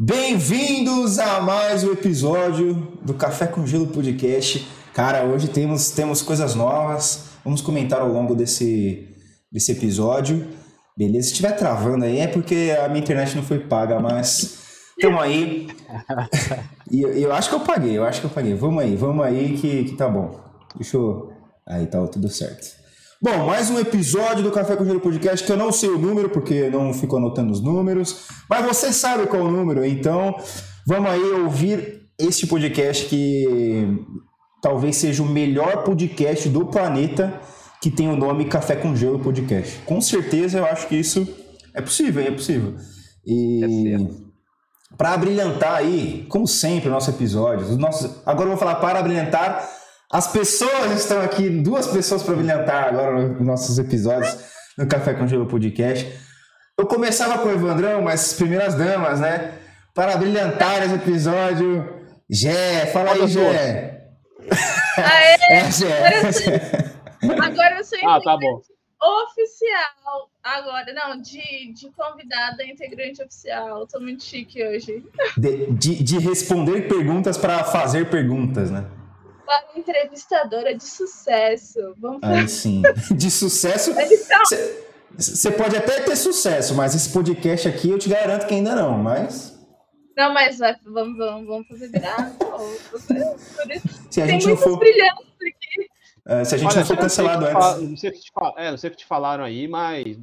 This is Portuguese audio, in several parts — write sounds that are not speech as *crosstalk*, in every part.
Bem-vindos a mais um episódio do Café com Gelo Podcast. Cara, hoje temos, temos coisas novas. Vamos comentar ao longo desse, desse episódio. Beleza? Se estiver travando aí é porque a minha internet não foi paga, mas estamos aí. *laughs* E eu, eu, acho que eu paguei, eu acho que eu paguei. Vamos aí, vamos aí que, que tá bom. Deixa eu. Aí tá tudo certo. Bom, mais um episódio do Café com Gelo Podcast, que eu não sei o número, porque eu não fico anotando os números, mas você sabe qual é o número, então vamos aí ouvir este podcast que talvez seja o melhor podcast do planeta que tem o nome Café com Gelo Podcast. Com certeza eu acho que isso é possível, é possível. E é para brilhantar aí, como sempre, o nosso episódio, os nossos, agora eu vou falar para brilhantar as pessoas estão aqui, duas pessoas para brilhantar agora nos nossos episódios no Café com Gelo Podcast. Eu começava com o Evandrão, mas primeiras damas, né? Para brilhantar esse episódio, Gé, fala aí, Gé. *laughs* Aê, *laughs* é, Gé. Agora eu sou ah, tá bom. oficial. Agora, não, de, de convidada integrante oficial. Tô muito chique hoje. De, de, de responder perguntas para fazer perguntas, né? Para entrevistadora de sucesso. Vamos Aí *laughs* sim. De sucesso. Você pode até ter sucesso, mas esse podcast aqui eu te garanto que ainda não, mas. Não, mas vai, vamos, vamos, vamos fazer virar. se a Tem gente não for. brilhantes aqui. É, se a gente Olha, não for cancelado antes. Não, sei o que te fal... é, não sei o que te falaram aí, mas.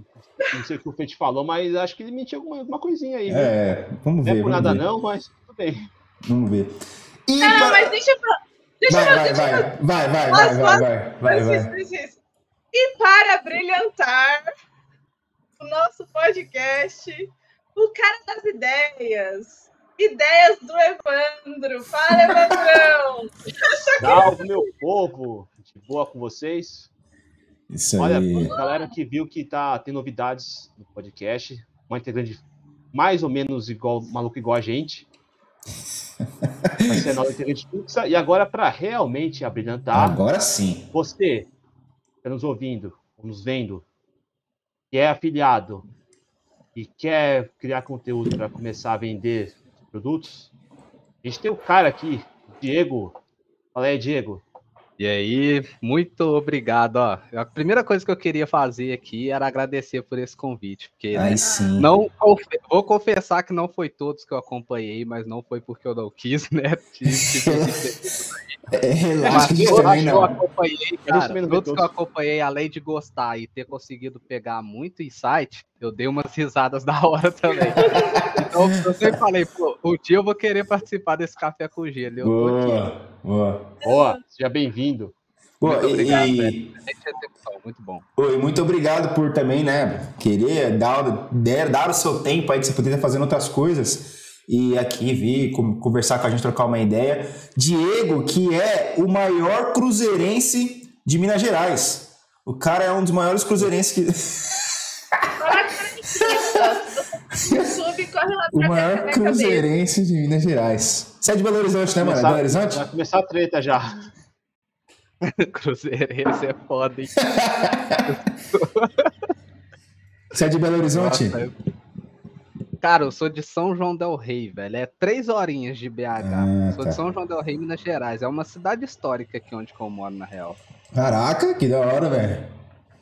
Não sei o que o Fê te falou, mas acho que ele mentiu alguma, alguma coisinha aí. É, vamos ver. Não é por nada ver. não, mas tudo bem. Vamos ver. E não, para... mas deixa eu Deixa vai, eu, vai, vai, vai, vai, vai, vai, vai, vai, vai. E para brilhantar o nosso podcast, o cara das ideias. Ideias do Evandro. Fala, Evandrão! Salve, meu povo! De boa com vocês? Isso Olha, aí. galera que viu que tá, tem novidades no podcast, uma integrante mais ou menos igual, maluco igual a gente. Vai ser nova inteligente fixa. E agora, para realmente abrilhantar. Agora sim. Você, está nos ouvindo, nos vendo, que é afiliado e quer criar conteúdo para começar a vender produtos, a gente tem o cara aqui, Diego. Fala aí, Diego. E aí, muito obrigado. Ó. A primeira coisa que eu queria fazer aqui era agradecer por esse convite, porque Aí né, sim. não vou confessar que não foi todos que eu acompanhei, mas não foi porque eu não quis, *laughs* né? *laughs* é, relaxa, mas todos também que não. eu acompanhei, cara, todos que eu acompanhei, além de gostar e ter conseguido pegar muito insight, eu dei umas risadas *laughs* da hora também. então, eu sempre falei, pô, um dia eu vou querer participar desse café com gelo. Eu boa, boa. Boa, seja bem-vindo. Muito obrigado, e... Muito bom. Oi, muito obrigado por também, né, querer dar, dar, dar o seu tempo aí que você poderia estar fazendo outras coisas e aqui vir conversar com a gente, trocar uma ideia. Diego, que é o maior cruzeirense de Minas Gerais. O cara é um dos maiores cruzeirenses que. *laughs* o maior cruzeirense de Minas Gerais. Você é de Belo Horizonte, né, mano? Belo Horizonte? Vai começar a treta já. *laughs* cruzeirense é foda, hein? Você é de Belo Horizonte? Nossa, eu... Cara, eu sou de São João Del Rei, velho. É três horinhas de BH. Ah, sou tá. de São João Del Rei, Minas Gerais. É uma cidade histórica aqui onde eu moro, na real. Caraca, que da hora, velho.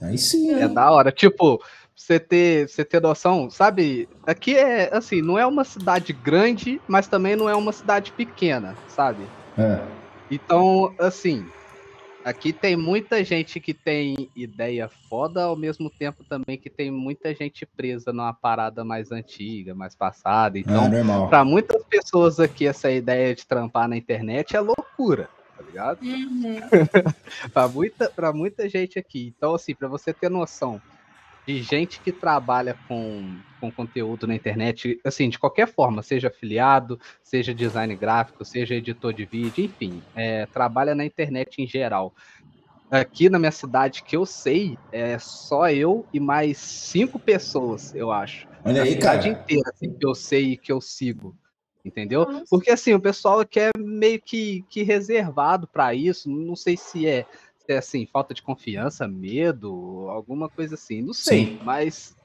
Aí sim. É da hora. Tipo, você ter, você ter noção, sabe? Aqui é assim, não é uma cidade grande, mas também não é uma cidade pequena, sabe? É. Então, assim, aqui tem muita gente que tem ideia foda, ao mesmo tempo também que tem muita gente presa numa parada mais antiga, mais passada. Então, é normal. para muitas pessoas aqui, essa ideia de trampar na internet é loucura. Tá ligado? Uhum. *laughs* para muita, pra muita gente aqui. Então, assim, para você ter noção, de gente que trabalha com, com conteúdo na internet, assim, de qualquer forma, seja afiliado, seja design gráfico, seja editor de vídeo, enfim, é, trabalha na internet em geral. Aqui na minha cidade, que eu sei, é só eu e mais cinco pessoas, eu acho. Olha a aí, cidade cara. inteira, assim, que eu sei e que eu sigo. Entendeu? Porque assim, o pessoal aqui é meio que, que reservado para isso. Não sei se é é assim, falta de confiança, medo, alguma coisa assim. Não sei, Sim. mas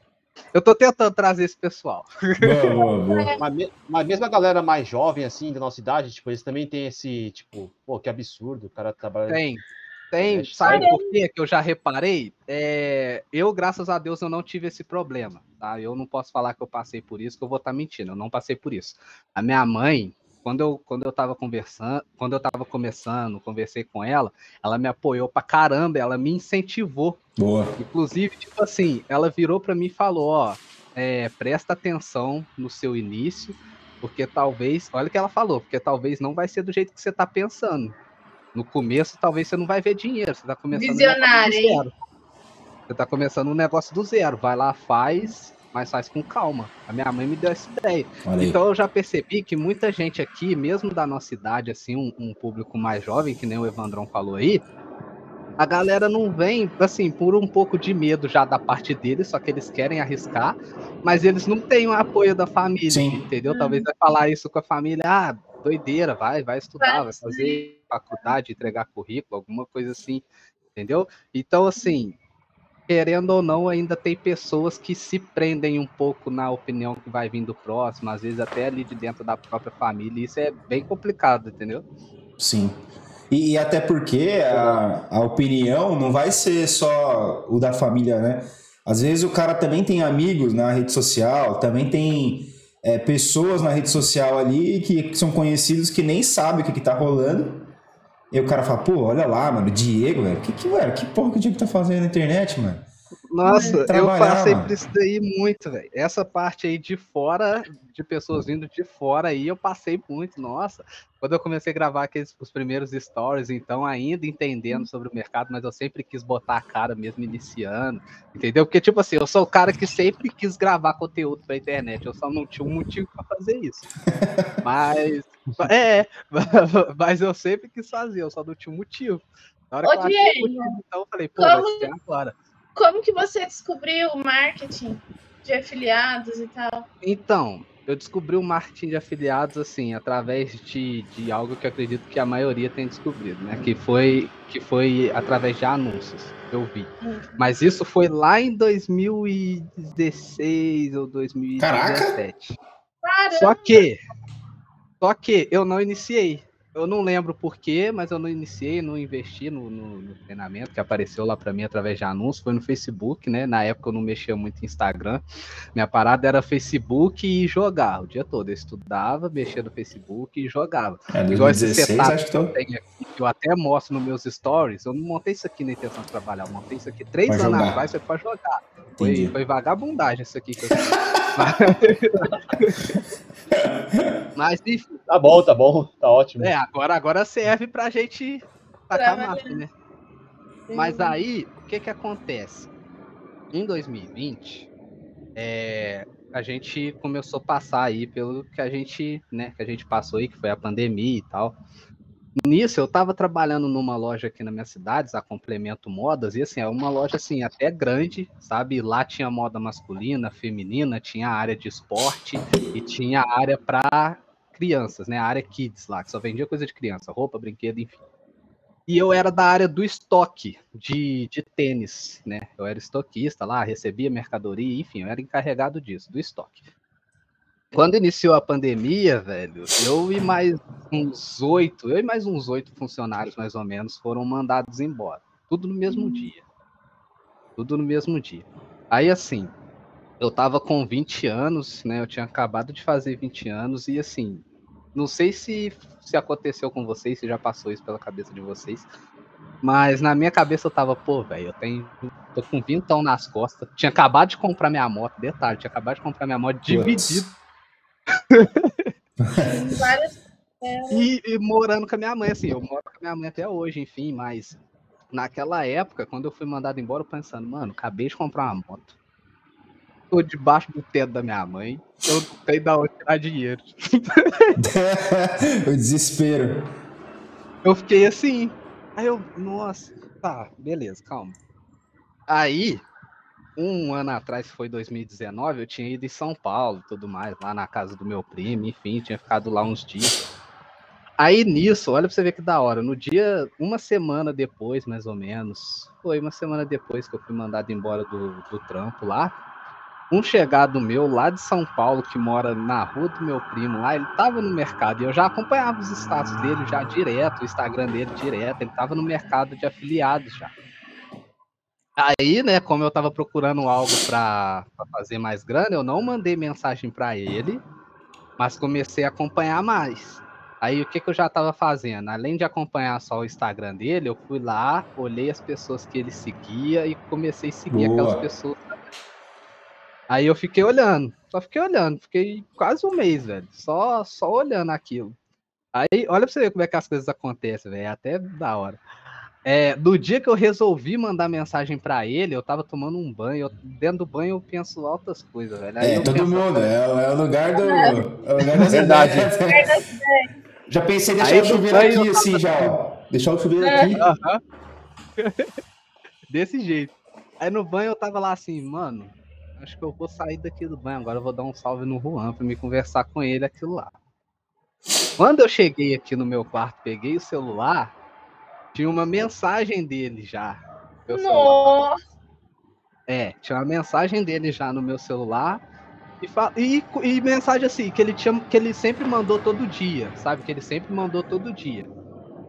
Eu tô tentando trazer esse pessoal. Boa, boa. *laughs* Mas, mas mesmo a galera mais jovem, assim, da nossa idade, tipo, eles também têm esse, tipo, pô, que absurdo, o cara trabalha. Tem. Tem, sabe que- por quê que eu já reparei? É, eu, graças a Deus, eu não tive esse problema, tá? Eu não posso falar que eu passei por isso, que eu vou estar mentindo, eu não passei por isso. A minha mãe, quando eu, quando eu tava conversando, quando eu tava começando, conversei com ela, ela me apoiou pra caramba, ela me incentivou. Boa. Inclusive, tipo assim, ela virou pra mim e falou, ó, é, presta atenção no seu início, porque talvez, olha o que ela falou, porque talvez não vai ser do jeito que você tá pensando. No começo, talvez você não vai ver dinheiro, você tá começando um negócio Visionária, do hein? zero. Você tá começando um negócio do zero, vai lá, faz, mas faz com calma. A minha mãe me deu essa ideia. Aí. Então eu já percebi que muita gente aqui, mesmo da nossa idade, assim, um, um público mais jovem, que nem o Evandrão falou aí, a galera não vem, assim, por um pouco de medo já da parte deles, só que eles querem arriscar, mas eles não têm o apoio da família, Sim. entendeu? Talvez vai falar isso com a família, ah, doideira, vai, vai estudar, Vai fazer faculdade, entregar currículo, alguma coisa assim, entendeu? Então, assim, querendo ou não, ainda tem pessoas que se prendem um pouco na opinião que vai vir do próximo, às vezes até ali de dentro da própria família, isso é bem complicado, entendeu? Sim. E, e até porque a, a opinião não vai ser só o da família, né? Às vezes o cara também tem amigos na rede social, também tem é, pessoas na rede social ali que, são conhecidos que nem sabem o que, que tá rolando. E o cara fala, pô, olha lá, mano, Diego, velho. Que, que, velho, que porra que o Diego tá fazendo na internet, mano? Nossa, eu passei por isso daí muito, velho. Essa parte aí de fora, de pessoas vindo de fora aí, eu passei muito. Nossa, quando eu comecei a gravar aqueles, os primeiros stories, então, ainda entendendo sobre o mercado, mas eu sempre quis botar a cara mesmo iniciando, entendeu? Porque, tipo assim, eu sou o cara que sempre quis gravar conteúdo pra internet, eu só não tinha um motivo pra fazer isso. *laughs* Mas, é, *laughs* mas eu sempre quis fazer, eu só não tinha um motivo. Na hora Ô, que eu achei então eu falei, pô, como- vai ser agora. Como que você descobriu o marketing de afiliados e tal? Então, eu descobri o marketing de afiliados assim, através de, de algo que eu acredito que a maioria tem descobrido, né? Que foi, que foi através de anúncios que eu vi. Mas isso foi lá em 2016 ou 2017. Caramba, Só que, só que eu não iniciei. Eu não lembro porquê, mas eu não iniciei, não investi no, no- no treinamento que apareceu lá pra mim através de anúncio. Foi no Facebook, né? Na época eu não mexia muito em Instagram. Minha parada era Facebook e jogar o dia todo. Eu estudava, mexia no Facebook e jogava. É, Igual esse 2016, setup acho que eu tô... tenho aqui, que eu até mostro nos meus stories. Eu não montei isso aqui na intenção de trabalhar, eu montei isso aqui três anos atrás, foi pra jogar. Foi, foi vagabundagem isso aqui que eu. *laughs* Mas, enfim, Tá bom, tá bom, tá ótimo. é, agora, agora serve pra gente tacar máfia, né? Mas aí, o que que acontece? Em 2020, é, a gente começou a passar aí pelo que a gente, né, que a gente passou aí, que foi a pandemia e tal. Nisso, eu tava trabalhando numa loja aqui na minha cidade, a Complemento Modas, e assim, é uma loja assim, até grande, sabe? Lá tinha moda masculina, feminina, tinha área de esporte e tinha área para crianças, né? A área kids lá, que só vendia coisa de criança, roupa, brinquedo, enfim. E eu era da área do estoque de, de tênis, né? Eu era estoquista lá, recebia mercadoria, enfim, eu era encarregado disso, do estoque. Quando iniciou a pandemia, velho, eu e mais uns oito, eu e mais uns oito funcionários, mais ou menos, foram mandados embora. Tudo no mesmo dia. Tudo no mesmo dia. Aí, assim, eu tava com 20 anos, né? Eu tinha acabado de fazer 20 anos, e assim, não sei se, se aconteceu com vocês, se já passou isso pela cabeça de vocês. Mas na minha cabeça eu tava, pô, velho, eu tenho. tô com vintão nas costas. Tinha acabado de comprar minha moto, detalhe, tinha acabado de comprar minha moto dividido *laughs* Várias. e, e morando com a minha mãe, assim, eu moro com a minha mãe até hoje, enfim, mas naquela época, quando eu fui mandado embora, eu pensando, mano, acabei de comprar uma moto. Tô debaixo do teto da minha mãe, eu não tenho da onde tirar dinheiro. *laughs* o desespero. Eu fiquei assim. Aí eu, nossa, tá, beleza, calma. Aí, um ano atrás, foi 2019, eu tinha ido em São Paulo tudo mais, lá na casa do meu primo, enfim, tinha ficado lá uns dias. Aí nisso, olha pra você ver que da hora, no dia, uma semana depois, mais ou menos, foi uma semana depois que eu fui mandado embora do, do trampo lá, um chegado meu lá de São Paulo, que mora na rua do meu primo lá, ele tava no mercado e eu já acompanhava os status dele já direto, o Instagram dele direto, ele tava no mercado de afiliados já. Aí, né, como eu tava procurando algo para fazer mais grana, eu não mandei mensagem para ele, mas comecei a acompanhar mais. Aí o que, que eu já tava fazendo? Além de acompanhar só o Instagram dele, eu fui lá, olhei as pessoas que ele seguia e comecei a seguir Boa. aquelas pessoas Aí eu fiquei olhando, só fiquei olhando, fiquei quase um mês, velho, só, só olhando aquilo. Aí, olha pra você ver como é que as coisas acontecem, velho, é até da hora. É, do dia que eu resolvi mandar mensagem para ele, eu tava tomando um banho, eu, dentro do banho eu penso altas coisas, velho. Aí é, todo mundo, é, é, o lugar do. É o lugar da verdade. *laughs* já pensei em deixar Aí o chuveiro aqui, assim, já. Deixar o chuveiro aqui. Uh *laughs* -huh. Desse jeito. Aí no banho eu tava lá assim, mano, acho que eu vou sair daqui do banho agora, eu vou dar um salve no Juan para me conversar com ele aquilo lá. Quando eu cheguei aqui no meu quarto, peguei o celular, tinha uma mensagem dele já. Nossa! É, tinha uma mensagem dele já no meu celular. E, e, e, mensagem assim, que ele, tinha, que ele sempre mandou todo dia, sabe? Que ele sempre mandou todo dia.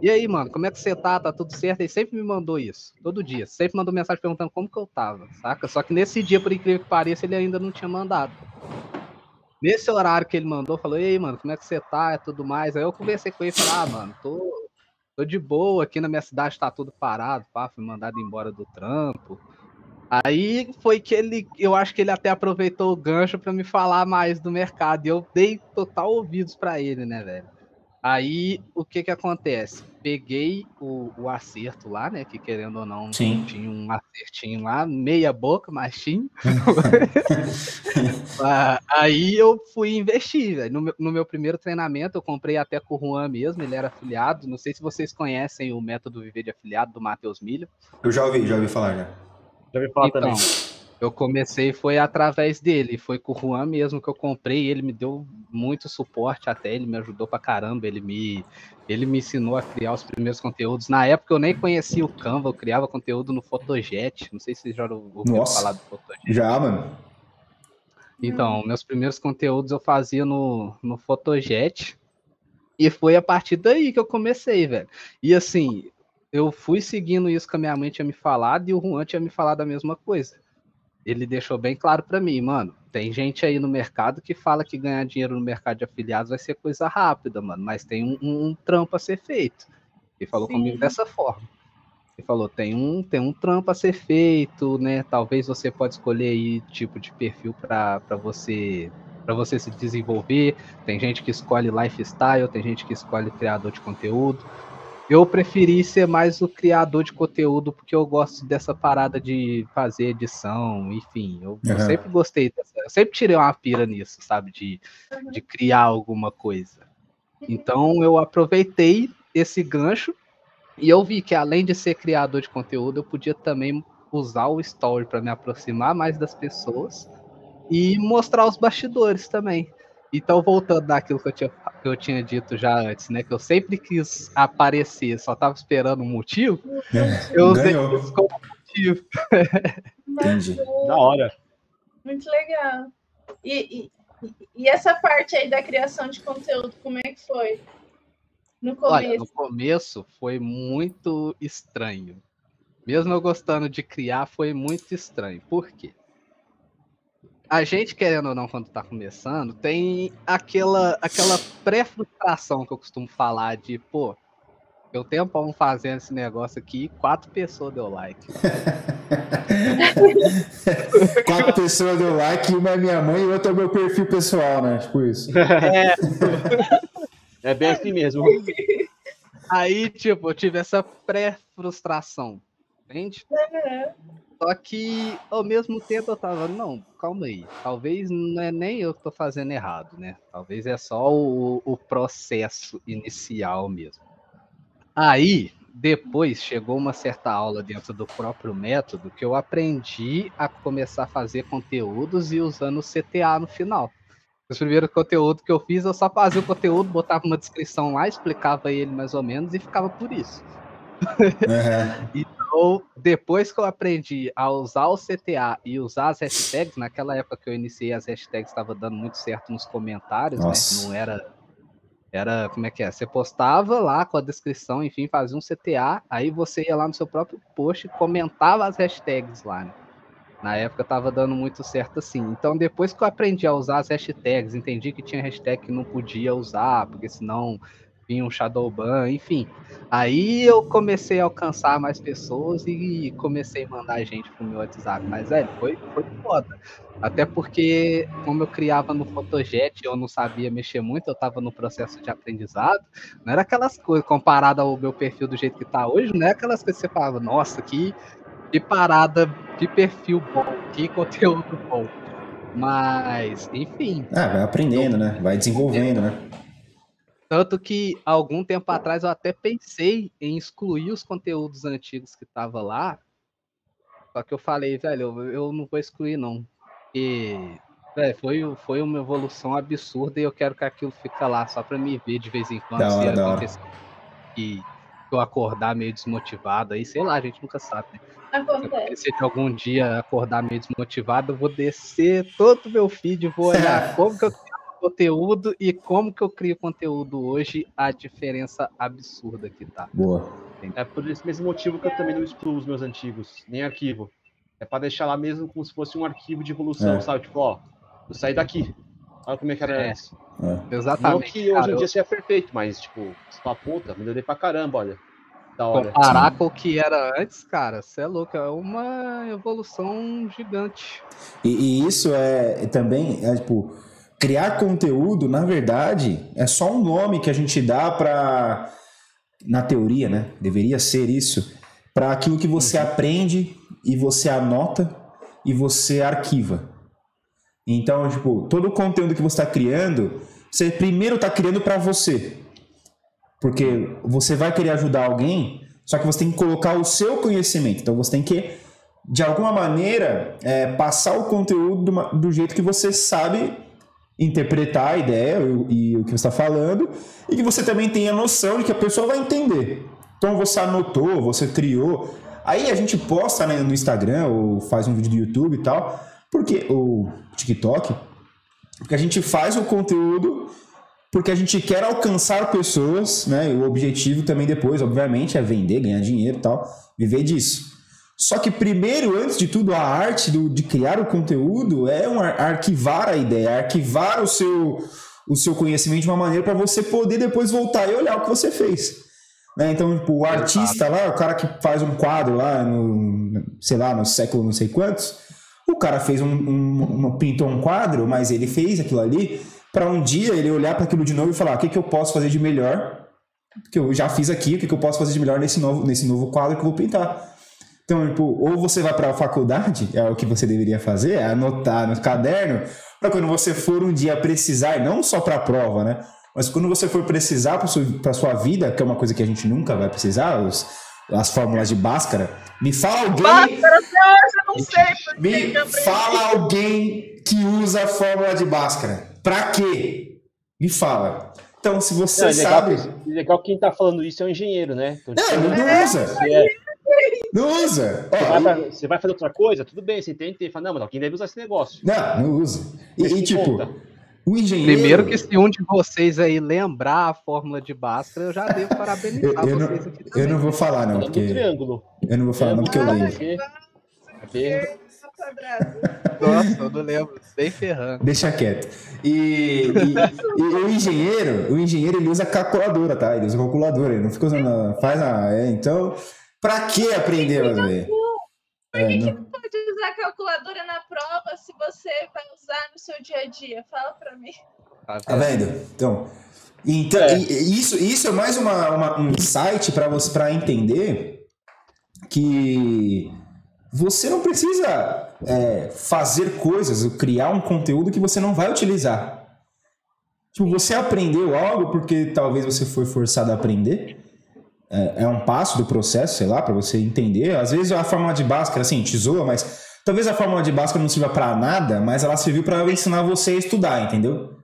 E aí, mano, como é que você tá? Tá tudo certo? Ele sempre me mandou isso, todo dia. Sempre mandou mensagem perguntando como que eu tava, saca? Só que nesse dia, por incrível que pareça, ele ainda não tinha mandado. Nesse horário que ele mandou, falou, ei, mano, como é que você tá? E tudo mais. Aí eu conversei com ele e falei, ah, mano, tô, tô de boa, aqui na minha cidade tá tudo parado, pá, fui mandado embora do trampo. Aí foi que ele, eu acho que ele até aproveitou o gancho para me falar mais do mercado. E eu dei total ouvidos para ele, né, velho? Aí o que que acontece? Peguei o, o acerto lá, né? Que querendo ou não, Sim. tinha um acertinho lá, meia boca, mas tinha. *laughs* Ah, aí eu fui investir, velho. No, meu, no meu primeiro treinamento, eu comprei até com o Juan mesmo, ele era afiliado. Não sei se vocês conhecem o método Viver de Afiliado do Matheus Milho. Eu já ouvi, já ouvi falar, já. Já ouvi falar então, também. Eu comecei foi através dele, foi com o Juan mesmo que eu comprei, ele me deu muito suporte até, ele me ajudou pra caramba, ele me ele me ensinou a criar os primeiros conteúdos. Na época eu nem conhecia o Canva, eu criava conteúdo no Photojet, não sei se vocês já ouviram falar do Photojet. Já, mano. Então, meus primeiros conteúdos eu fazia no, no Photojet, e foi a partir daí que eu comecei, velho. E assim, eu fui seguindo isso que a minha mãe tinha me falado e o Juan tinha me falado a mesma coisa ele deixou bem claro para mim, mano. Tem gente aí no mercado que fala que ganhar dinheiro no mercado de afiliados vai ser coisa rápida, mano, mas tem um, um, um trampo a ser feito. Ele falou Sim. comigo dessa forma. Ele falou, tem um, tem um trampo a ser feito, né? Talvez você pode escolher aí tipo de perfil para você para você se desenvolver. Tem gente que escolhe lifestyle, tem gente que escolhe criador de conteúdo. Eu preferi ser mais o criador de conteúdo, porque eu gosto dessa parada de fazer edição, enfim. Eu, uhum. eu sempre gostei dessa. Eu sempre tirei uma pira nisso, sabe? De, de criar alguma coisa. Então eu aproveitei esse gancho e eu vi que além de ser criador de conteúdo, eu podia também usar o story para me aproximar mais das pessoas e mostrar os bastidores também. Então, voltando daquilo que eu, tinha, que eu tinha dito já antes, né? Que eu sempre quis aparecer, só tava esperando um motivo. É, eu usei isso como motivo. *laughs* Entendi. Da hora. Muito legal. E, e, e, essa parte aí da criação de conteúdo, como é que foi? No começo? Olha, no começo foi muito estranho. Mesmo eu gostando de criar, foi muito estranho. Por quê? A gente, querendo ou não, quando tá começando, tem aquela, aquela pré-frustração que eu costumo falar de, pô, eu tenho pão fazendo esse negócio aqui quatro pessoas deu like. *laughs* quatro pessoas deu like, uma é minha mãe e outra é meu perfil pessoal, né? Tipo isso. *laughs* É, é bem assim mesmo. Aí, tipo, eu tive essa pré-frustração, entende? Uhum. Só que ao mesmo tempo eu tava, não, calma aí. Talvez não é nem eu que tô fazendo errado, né? Talvez é só o, o processo inicial mesmo. Aí, depois chegou uma certa aula dentro do próprio método que eu aprendi a começar a fazer conteúdos e usando o CTA no final. Os primeiros conteúdos que eu fiz, eu só fazia o conteúdo, botava uma descrição lá, explicava ele mais ou menos e ficava por isso. Uhum. *laughs* então, Então, depois que eu aprendi a usar o CTA e usar as hashtags, naquela época que eu iniciei as hashtags estava dando muito certo nos comentários, Nossa. né? Não era era, como é que é? Você postava lá com a descrição, enfim, fazia um CTA, aí você ia lá no seu próprio post e comentava as hashtags lá, né? Na época tava dando muito certo assim. Então, depois que eu aprendi a usar as hashtags, entendi que tinha hashtag que não podia usar, porque senão vinha um shadow ban, enfim. Aí eu comecei a alcançar mais pessoas e comecei a mandar gente pro meu WhatsApp. Mas, velho, foi, foi foda. Até porque, como eu criava no Photojet, eu não sabia mexer muito, eu tava no processo de aprendizado. Não era aquelas coisas, comparado ao meu perfil do jeito que tá hoje, não é aquelas coisas que você falava, nossa, que, que parada, que perfil bom, que conteúdo bom. Mas, enfim. Ah, vai aprendendo, né? Vai desenvolvendo, né? Tanto que algum tempo atrás eu até pensei em excluir os conteúdos antigos que tava lá. Só que eu falei, velho, eu, eu não vou excluir, não. E velho, foi, foi uma evolução absurda e eu quero que aquilo fique lá só pra me ver de vez em quando Da se acontecer. E eu acordar meio desmotivado aí, sei lá, a gente nunca sabe, né? Se Acontece. de algum dia acordar meio desmotivado, eu vou descer todo o meu feed, vou olhar *laughs* como que eu conteúdo e como que eu crio conteúdo hoje, a diferença absurda que tá. Boa. É por esse mesmo motivo que eu também não excluo os meus antigos, nem arquivo. É pra deixar lá mesmo como se fosse um arquivo de evolução, É. sabe? Tipo, ó, eu saí daqui. Olha como é que era É. antes. É. Não Exatamente. que hoje cara, em eu- dia seja perfeito, mas, tipo, você fala, puta, melhorei pra caramba, olha. Da hora. Comparar com o que era antes, cara, você é louco, é uma evolução gigante. E, e isso é também, é, tipo, criar conteúdo, na verdade, é só um nome que a gente dá para, na teoria, né? Deveria ser isso, para aquilo que você aprende e você anota e você arquiva. Então, tipo, todo o conteúdo que você está criando, você primeiro está criando para você. Porque você vai querer ajudar alguém, só que você tem que colocar o seu conhecimento. Então você tem que, de alguma maneira, é, passar o conteúdo do jeito que você sabe interpretar a ideia e, e o que você está falando, e que você também tenha noção de que a pessoa vai entender. Então você anotou, você criou. Aí a gente posta né, no Instagram ou faz um vídeo do YouTube e tal, porque o TikTok, porque a gente faz o conteúdo porque a gente quer alcançar pessoas, né? E o objetivo também depois, obviamente, é vender, ganhar dinheiro e tal, viver disso. Só que primeiro, antes de tudo, a arte do- de criar o conteúdo é um ar- arquivar a ideia, arquivar o seu, o seu conhecimento de uma maneira para você poder depois voltar e olhar o que você fez. Né? Então, tipo, o artista lá, o cara que faz um quadro lá, no, sei lá, no século não sei quantos, o cara fez um, um, uma- pintou um quadro, mas ele fez aquilo ali para um dia ele olhar para aquilo de novo e falar: o que, que eu posso fazer de melhor? Que eu já fiz aqui, o que, que eu posso fazer de melhor nesse novo, nesse novo quadro que eu vou pintar? Então, tipo, ou você vai para a faculdade, é o que você deveria fazer, é anotar no caderno, para quando você for um dia precisar, não só para a prova, né? Mas quando você for precisar para sua vida, que é uma coisa que a gente nunca vai precisar, os, as fórmulas de Bhaskara, me fala alguém. Bhaskara, eu não sei Me fala alguém que usa a fórmula de Bhaskara. Pra quê? Me fala. Então, se você Não, é legal, sabe. legal que quem tá falando isso é um engenheiro, né? Então, Não, tipo, não, não usa. é- Não usa. você Ó, vai pra- você vai fazer outra coisa, tudo bem, você entende, fala, não, mas alguém deve usar esse negócio. não, não usa. E, e, tipo, conta. o engenheiro. Primeiro que se um de vocês aí lembrar a fórmula de Bhaskara, eu já devo *laughs* eu, parabenizar eu não, vocês aqui eu também. não vou falar, não, do porque. triângulo. Eu não vou falar, não, porque eu lembro. Porque- porque- Quadrado. Nossa, eu não lembro, bem ferrando. Deixa quieto. E, e- e o engenheiro, o engenheiro ele usa calculadora, tá? Ele usa calculadora, ele não fica usando. Faz a. é, então, pra que aprender, velho? Por É, que, que não- não pode usar calculadora na prova se você vai usar no seu dia a dia? Fala pra mim. Tá vendo? Então, então É. isso, isso é mais uma, uma- um insight para você para entender que você não precisa é, fazer coisas, ou criar um conteúdo que você não vai utilizar. Tipo, você aprendeu algo porque talvez você foi forçado a aprender. É, é um passo do processo, sei lá, para você entender. Às vezes a fórmula de Bhaskara, assim, tesoura, mas talvez a fórmula de Bhaskara não sirva para nada, mas ela serviu para ensinar você a estudar, entendeu?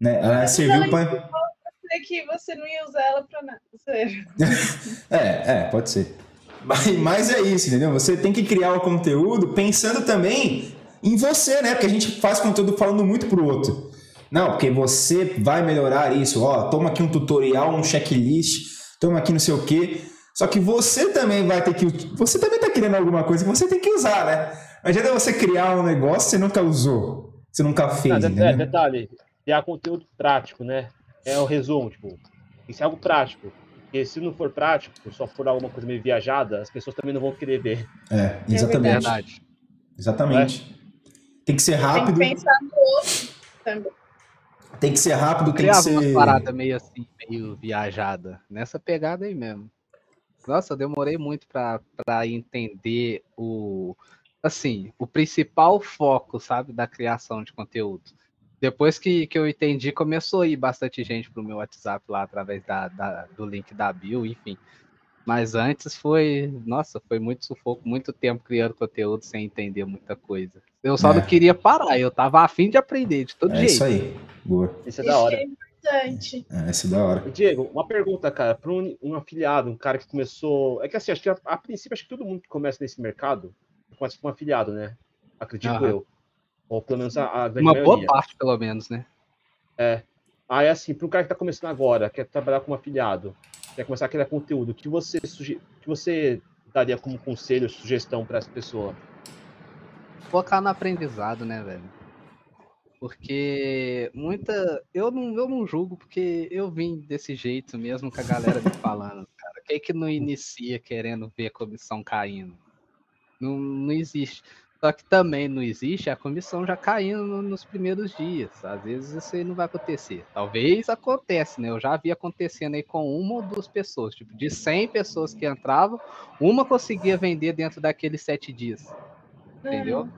Né? Ela serviu para que você não ia usar ela pra nada. *laughs* É, é, pode ser. Mas, mas é isso, entendeu? Você tem que criar o conteúdo pensando também em você, né? Porque a gente faz conteúdo falando muito pro outro. Não, porque você vai melhorar isso. Ó, toma aqui um tutorial, um checklist, toma aqui não sei o quê. Só que você também vai ter que. Você também tá criando alguma coisa que você tem que usar, né? Não adianta você criar um negócio que você nunca usou. Você nunca fez. Não, entendeu? é, detalhe, criar conteúdo prático, né? É o resumo, tipo, isso é algo prático. Porque se não for prático, só for alguma coisa meio viajada, as pessoas também não vão querer ver. É, exatamente. Verdade. exatamente. Tem que ser Tem que rápido. pensar no outro também. Tem que ser rápido, tem que ser. umas paradas meio assim, meio viajada. Nessa pegada aí mesmo. Nossa, eu demorei muito pra, pra entender o. Assim, o principal foco, sabe, da criação de conteúdo. Depois que, que eu entendi, começou a ir bastante gente pro meu WhatsApp lá através da, da- do link da Bill, enfim. Mas antes foi, nossa, foi muito sufoco, muito tempo criando conteúdo sem entender muita coisa. Eu só É. não queria parar, eu tava afim de aprender de todo É jeito. isso aí. Boa. Isso é da hora. É importante. É, isso é da hora. Diego, uma pergunta, cara, para um, um afiliado, um cara que começou. É que assim, acho que a, a princípio, acho que todo mundo que começa nesse mercado começa com um afiliado, né? Acredito Aham. eu. Ou pelo menos a, a grande Uma boa maioria. parte, pelo menos, né? Aí, assim, para um cara que está começando agora, quer trabalhar como afiliado, quer começar a criar conteúdo, o que você, suge... o que você daria como conselho, sugestão para essa pessoa? focar no aprendizado, né, velho? Porque muita. Eu não, eu não julgo, porque eu vim desse jeito mesmo com a galera me *laughs* falando, cara. Quem que não inicia querendo ver a comissão caindo? Não, não existe. Só que também não existe a comissão já caindo no- nos primeiros dias. Às vezes isso aí não vai acontecer. Talvez acontece, né? Eu já vi acontecendo aí com uma ou duas pessoas. Tipo, de 100 pessoas que entravam, uma conseguia vender dentro daqueles sete dias. Entendeu?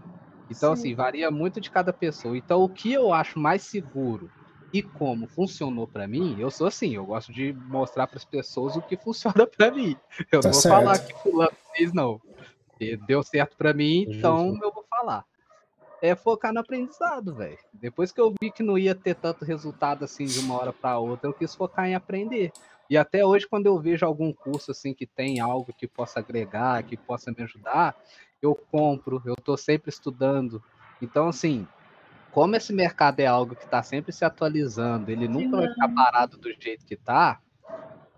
Então, Sim. assim, varia muito de cada pessoa. Então, o que eu acho mais seguro e como funcionou pra mim, eu sou assim, eu gosto de mostrar para as pessoas o que *laughs* funciona pra mim. Eu Tá não vou certo. falar que fulano fez, não. Deu certo pra mim, então Justo. eu vou falar. É focar no aprendizado, velho. Depois que eu vi que não ia ter tanto resultado assim de uma hora pra outra, eu quis focar em aprender. E até hoje, quando eu vejo algum curso assim que tem algo que possa agregar, que possa me ajudar, eu compro, eu tô sempre estudando. Então, assim, como esse mercado é algo que está sempre se atualizando, ele nunca vai ficar parado do jeito que tá,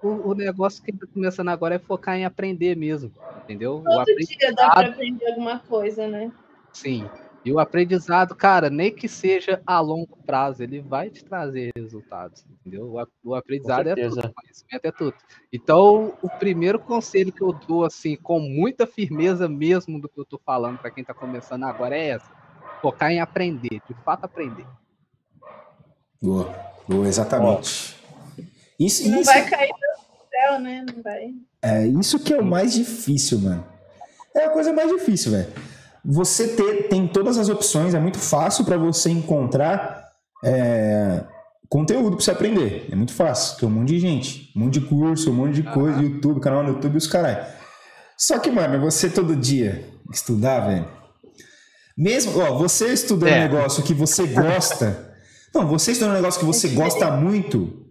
o, o negócio que tá começando agora é focar em aprender mesmo, entendeu? O Todo dia dá pra aprender alguma coisa, né? sim. E o aprendizado, cara, nem que seja a longo prazo, ele vai te trazer resultados, entendeu? O, aprendizado é tudo, conhecimento é tudo. Então, o primeiro conselho que eu dou, assim, com muita firmeza mesmo do que eu tô falando para quem tá começando agora é essa. Focar em aprender, de fato aprender. Boa. Boa, exatamente. Isso, Não isso, vai cair do céu, né? Não vai. é, isso que é o mais difícil, mano. É a coisa mais difícil, velho. Você ter, tem todas as opções, é muito fácil pra você encontrar é, conteúdo pra você aprender. É muito fácil, tem um monte de gente, um monte de curso, um monte de coisa, YouTube, canal no YouTube os caralho. Só que, mano, você todo dia estudar, velho. Mesmo, ó, você estudando É. um negócio que você gosta. *laughs* não, você estudando um negócio que você gosta muito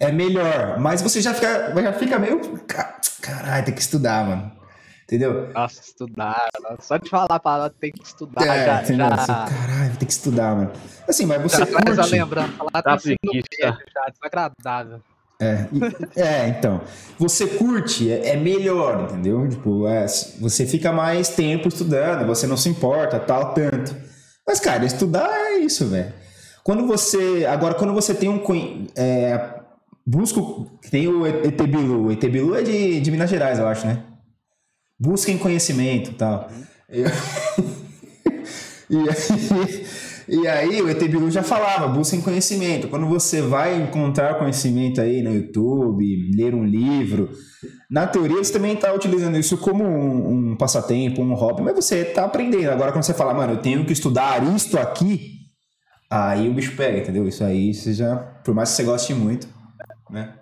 é melhor. Mas você já fica, já fica meio. "Ca- Caralho, tem que estudar, mano. Entendeu? Nossa, estudar. Só de falar a palavra tem que estudar. É, já, entendeu? já, Caralho, tem que estudar, mano. Assim, mas você já curte. lembrança lá Tá do ensino preguiça. já, desagradável. É, é, então. Você curte, é, é melhor, entendeu? Tipo, é, você fica mais tempo estudando, você não se importa, tal, tanto. Mas, cara, estudar é isso, velho. Quando você. Agora, quando você tem um. É, busca. o- Tem o ETBILU. O ETBILU é de, de Minas Gerais, eu acho, né? Busquem conhecimento e tal. *laughs* E, e aí, e aí o ET Bilu já falava, busquem conhecimento. Quando você vai encontrar conhecimento aí no YouTube, ler um livro, na teoria você também está utilizando isso como um, um passatempo, um hobby, mas você está aprendendo. Agora quando você fala, mano, eu tenho que estudar isto aqui, aí o bicho pega, entendeu? Isso aí você já, por mais que você goste muito, né?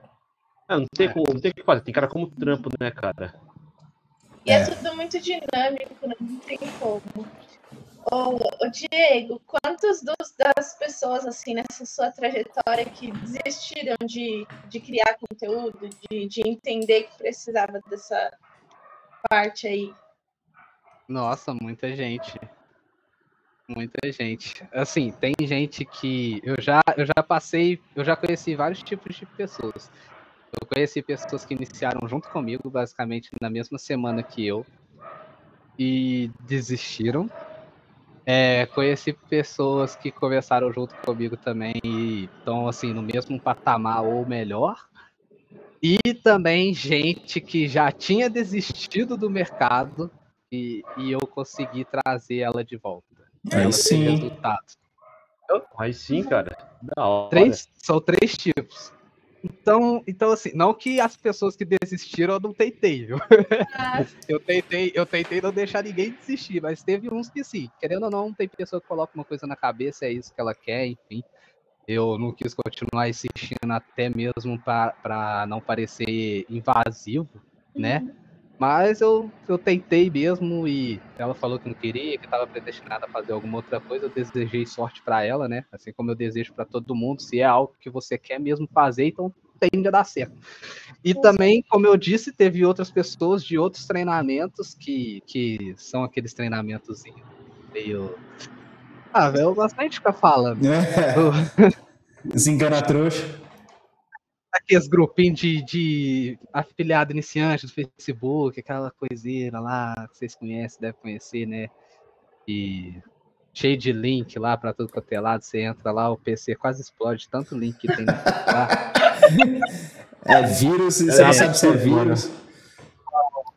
Ah, não, tem como, não tem o que fazer, tem cara como trampo, né, cara? E é, É. tudo muito dinâmico, não tem como. Ô, ô, Diego, quantas dos- das pessoas, assim, nessa sua trajetória que desistiram de, de criar conteúdo, de, de entender que precisava dessa, parte aí? Nossa, muita gente. Muita gente. Assim, tem gente que eu já, eu já passei, eu já conheci vários tipos de pessoas. Eu conheci pessoas que iniciaram junto comigo, basicamente na mesma semana que eu, e desistiram. É, conheci pessoas que começaram junto comigo também e estão assim no mesmo patamar ou melhor. E também gente que já tinha desistido do mercado e, e eu consegui trazer ela de volta. Aí ela sim. resultado. Aí sim, cara. Da hora. Três, são três tipos. Então, então, assim, não que as pessoas que desistiram eu não tentei, viu? Ah, Eu tentei, eu tentei não deixar ninguém desistir, mas teve uns que sim. Querendo ou não, tem pessoa que coloca uma coisa na cabeça, é isso que ela quer, enfim. Eu não quis continuar insistindo até mesmo para não parecer invasivo, né? Mas eu, eu tentei mesmo e ela falou que não queria, que estava predestinada a fazer alguma outra coisa. Eu desejei sorte para ela, né? Assim como eu desejo para todo mundo. Se é algo que você quer mesmo fazer, então tende a dar certo. E também, como eu disse, teve outras pessoas de outros treinamentos que, que são aqueles treinamentos meio. Ah, velho, eu gosto de ficar falando. É, *laughs* se engana trouxa. Aqueles grupinhos de, de afiliado iniciante do Facebook, aquela coiseira lá que vocês conhecem, devem conhecer, né? E cheio de link lá para tudo quanto é lado. Você entra lá, o PC quase explode, tanto link que tem lá. *laughs* É vírus, você É, não sabe se é vírus.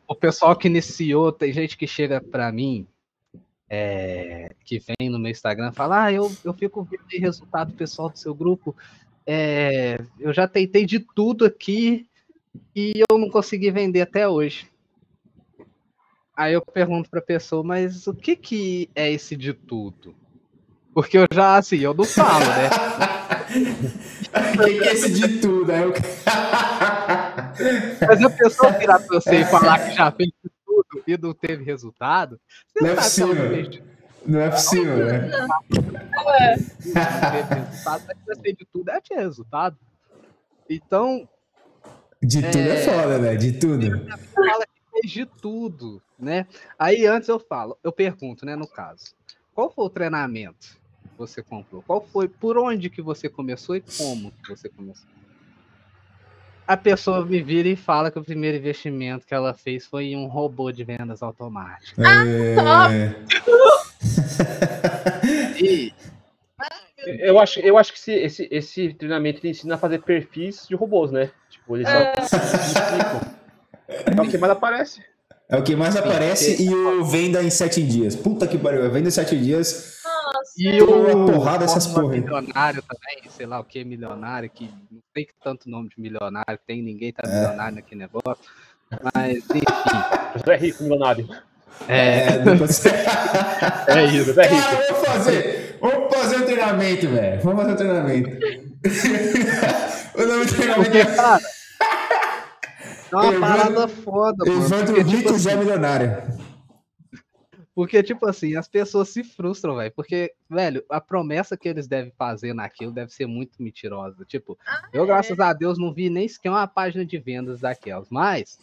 o pessoal que iniciou, tem gente que chega pra mim, é, que vem no meu Instagram, fala, ah, eu, eu fico vendo aí resultado pessoal do seu grupo, é, eu já tentei de tudo aqui e eu não consegui vender até hoje. Aí eu pergunto pra pessoa, mas o que que é esse de tudo? Porque eu já, assim, eu não falo, né? *laughs* O que, que é esse de tudo? Aí eu... *laughs* Mas a pessoa virar pra você e falar que já fez de tudo e não teve resultado, você Não é sabe que ela fez de Não é possível, né? não teve resultado, você de tudo, ela tinha resultado. Então, De tudo é, É. foda, né? De tudo. fala que fez de tudo, né? Aí antes eu falo, eu pergunto, né, no caso, qual foi o treinamento que você comprou? Qual foi, por onde que você começou e como que você começou? A pessoa me vira e fala que o primeiro investimento que ela fez foi em um robô de vendas automático. É... *laughs* E Eu acho, eu acho que esse, esse, esse treinamento ensina a fazer perfis de robôs, né? Tipo, eles só explicam. É o que mais aparece. É o que mais aparece e o venda em sete dias. Puta que pariu, venda em sete dias. nossa. E o porrada dessas Fórmula porra aí. milionário também, sei lá o que milionário, que não tem tanto nome de milionário, tem ninguém tá É. milionário naquele negócio. Mas, enfim, *laughs* José é rico, milionário. É, É, depois... *laughs* É isso, é rico. Cara, vamos fazer. Vamos fazer um treinamento, velho. Vamos fazer um treinamento. *laughs* o nome do treinamento porque, é cara, *laughs* é uma parada foda, mano. Evandro Porque, tipo Rico assim, Zé Milionário. porque, tipo assim, as pessoas se frustram, velho. Porque, velho, a promessa que eles devem fazer naquilo deve ser muito mentirosa. Tipo, Eu, graças a Deus, não vi nem sequer uma página de vendas daquelas. Mas,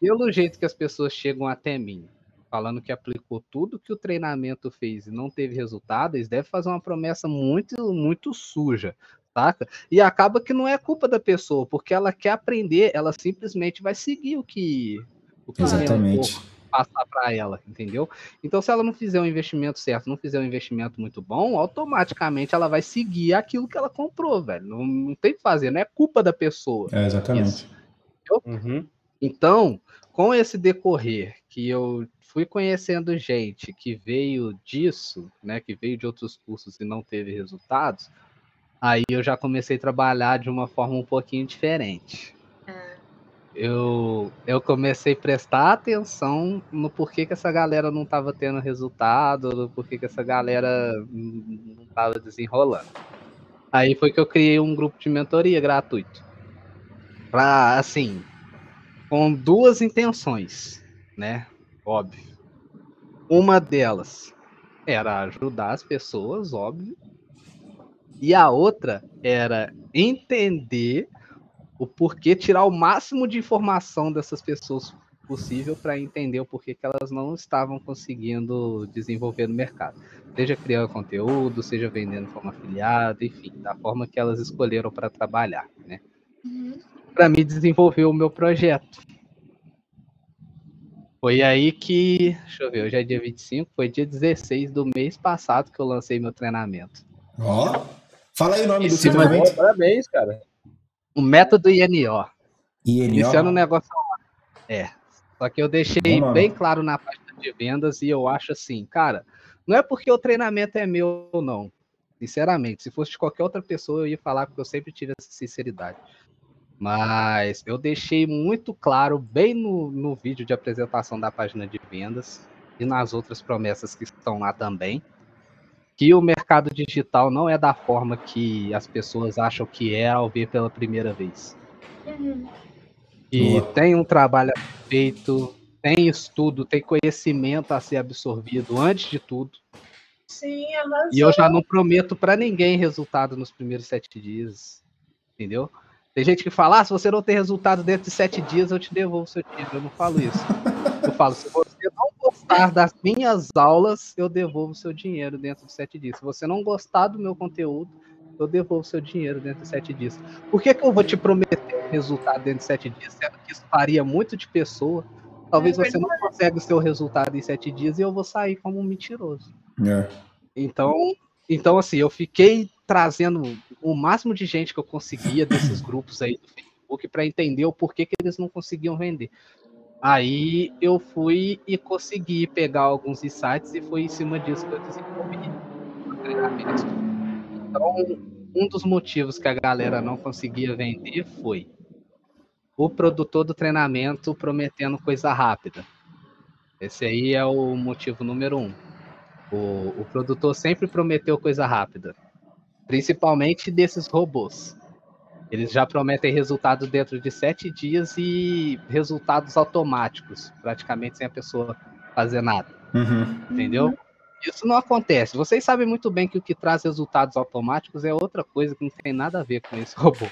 pelo jeito que as pessoas chegam até mim, falando que aplicou tudo que o treinamento fez e não teve resultado, eles devem fazer uma promessa muito, muito suja, saca? E acaba que não é culpa da pessoa, porque ela quer aprender, ela simplesmente vai seguir o que o que Exatamente. passar para ela, entendeu? Então, se ela não fizer o investimento certo, não fizer um investimento muito bom, automaticamente ela vai seguir aquilo que ela comprou, velho. Não, não tem o que fazer, não é culpa da pessoa. É, exatamente. Uhum. Então, com esse decorrer que eu fui conhecendo gente que veio disso, né, que veio de outros cursos e não teve resultados, aí eu já comecei a trabalhar de uma forma um pouquinho diferente. Eu, eu comecei a prestar atenção no porquê que essa galera não estava tendo resultado, no porquê que essa galera não estava desenrolando. Aí foi que eu criei um grupo de mentoria gratuito. Pra, assim, com duas intenções, né? Óbvio. Uma delas era ajudar as pessoas, óbvio. E a outra era entender o porquê, tirar o máximo de informação dessas pessoas possível para entender o porquê que elas não estavam conseguindo desenvolver no mercado. Seja criando conteúdo, seja vendendo como afiliado, enfim, da forma que elas escolheram para trabalhar, né? Uhum. Para mim desenvolver o meu projeto. Foi aí que, deixa eu ver, hoje é dia 25, foi dia 16 do mês passado que eu lancei meu treinamento. Ó, oh, fala aí o nome do seu treinamento. Parabéns, cara. O método INO. INO? Iniciando o negócio. É. Só que eu deixei bem claro na página de vendas e eu acho assim, cara, não é porque o treinamento é meu ou não. Sinceramente, se fosse de qualquer outra pessoa, eu ia falar porque eu sempre tive essa sinceridade. Mas eu deixei muito claro, bem no, no vídeo de apresentação da página de vendas e nas outras promessas que estão lá também, que o mercado digital não é da forma que as pessoas acham que é ao ver pela primeira vez. Uhum. E Boa. tem um trabalho feito, tem estudo, tem conhecimento a ser absorvido antes de tudo. Sim, E eu já não prometo para ninguém resultado nos primeiros sete dias, entendeu? Tem gente que fala, ah, se você não tem resultado dentro de sete dias, eu te devolvo seu dinheiro. Eu não falo isso. Eu falo, se você não gostar das minhas aulas, eu devolvo seu dinheiro dentro de sete dias. Se você não gostar do meu conteúdo, eu devolvo seu dinheiro dentro de sete dias. Por que, que eu vou te prometer resultado dentro de sete dias, sendo que isso varia muito de pessoa? Talvez é você não consiga o seu resultado em sete dias e eu vou sair como um mentiroso. É. Então, então, assim, eu fiquei trazendo o máximo de gente que eu conseguia desses grupos aí do Facebook para entender o porquê que eles não conseguiam vender. Aí eu fui e consegui pegar alguns insights e foi em cima disso que eu desenvolvi treinamento. Então, um dos motivos que a galera não conseguia vender foi o produtor do treinamento prometendo coisa rápida. Esse aí é o motivo número um. O, o produtor sempre prometeu coisa rápida, principalmente desses robôs. Eles já prometem resultado dentro de sete dias e resultados automáticos, praticamente sem a pessoa fazer nada. Uhum. Entendeu? Isso não acontece. Vocês sabem muito bem que o que traz resultados automáticos é outra coisa que não tem nada a ver com esse *laughs* robô.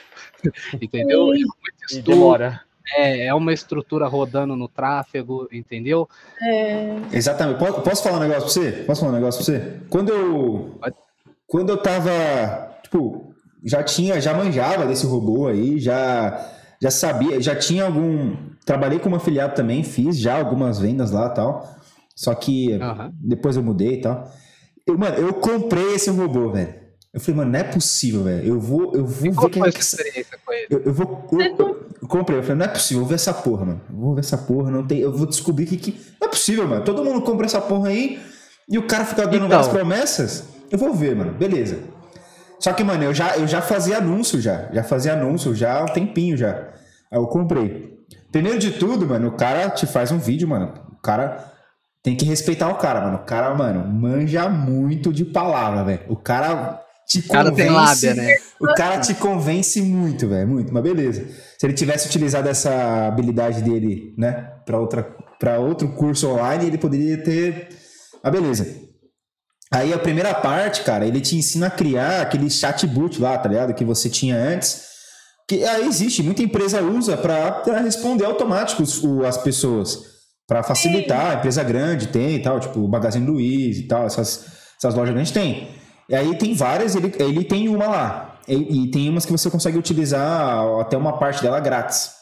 entendeu? E demora. É, é uma estrutura rodando no tráfego, entendeu? É... Exatamente. Posso falar um negócio pra você? Posso falar um negócio pra você? Quando eu. Quando eu tava. Tipo, já tinha, já manjava desse robô aí, já, já sabia, já tinha algum. Trabalhei como afiliado também, fiz já algumas vendas lá e tal. Só que uhum. depois eu mudei e tal. Eu, mano, eu comprei esse robô, velho. Eu falei, mano, não é possível, velho. Eu vou, eu vou ver que é que... experiência com ele? Eu, eu vou. Eu, eu, comprei, eu falei, não é possível, eu vou ver essa porra, mano. Eu vou ver essa porra, não tem. Eu vou descobrir que, que. Não é possível, mano. Todo mundo compra essa porra aí e o cara fica dando então, várias promessas. Eu vou ver, mano. Beleza. Só que, mano, eu já, eu já fazia anúncio já. Já fazia anúncio já há um tempinho já. Aí eu comprei. Primeiro de tudo, mano, o cara te faz um vídeo, mano. O cara tem que respeitar o cara, mano. O cara, mano, manja muito de palavra, velho. O cara te convence. Cara tem lábia, né? O cara te convence muito, velho, muito. Mas beleza. Se ele tivesse utilizado essa habilidade dele, né, para outra para outro curso online, ele poderia ter Ah, beleza. Aí a primeira parte, cara, ele te ensina a criar aquele chatbot lá, tá ligado? Que você tinha antes. Que aí existe, muita empresa usa para responder automático as pessoas. para facilitar, a empresa grande tem e tal, tipo o Magazine Luiz e tal, essas, essas lojas grandes tem. E aí tem várias, ele, ele tem uma lá. E, e, tem umas que você consegue utilizar até uma parte dela grátis.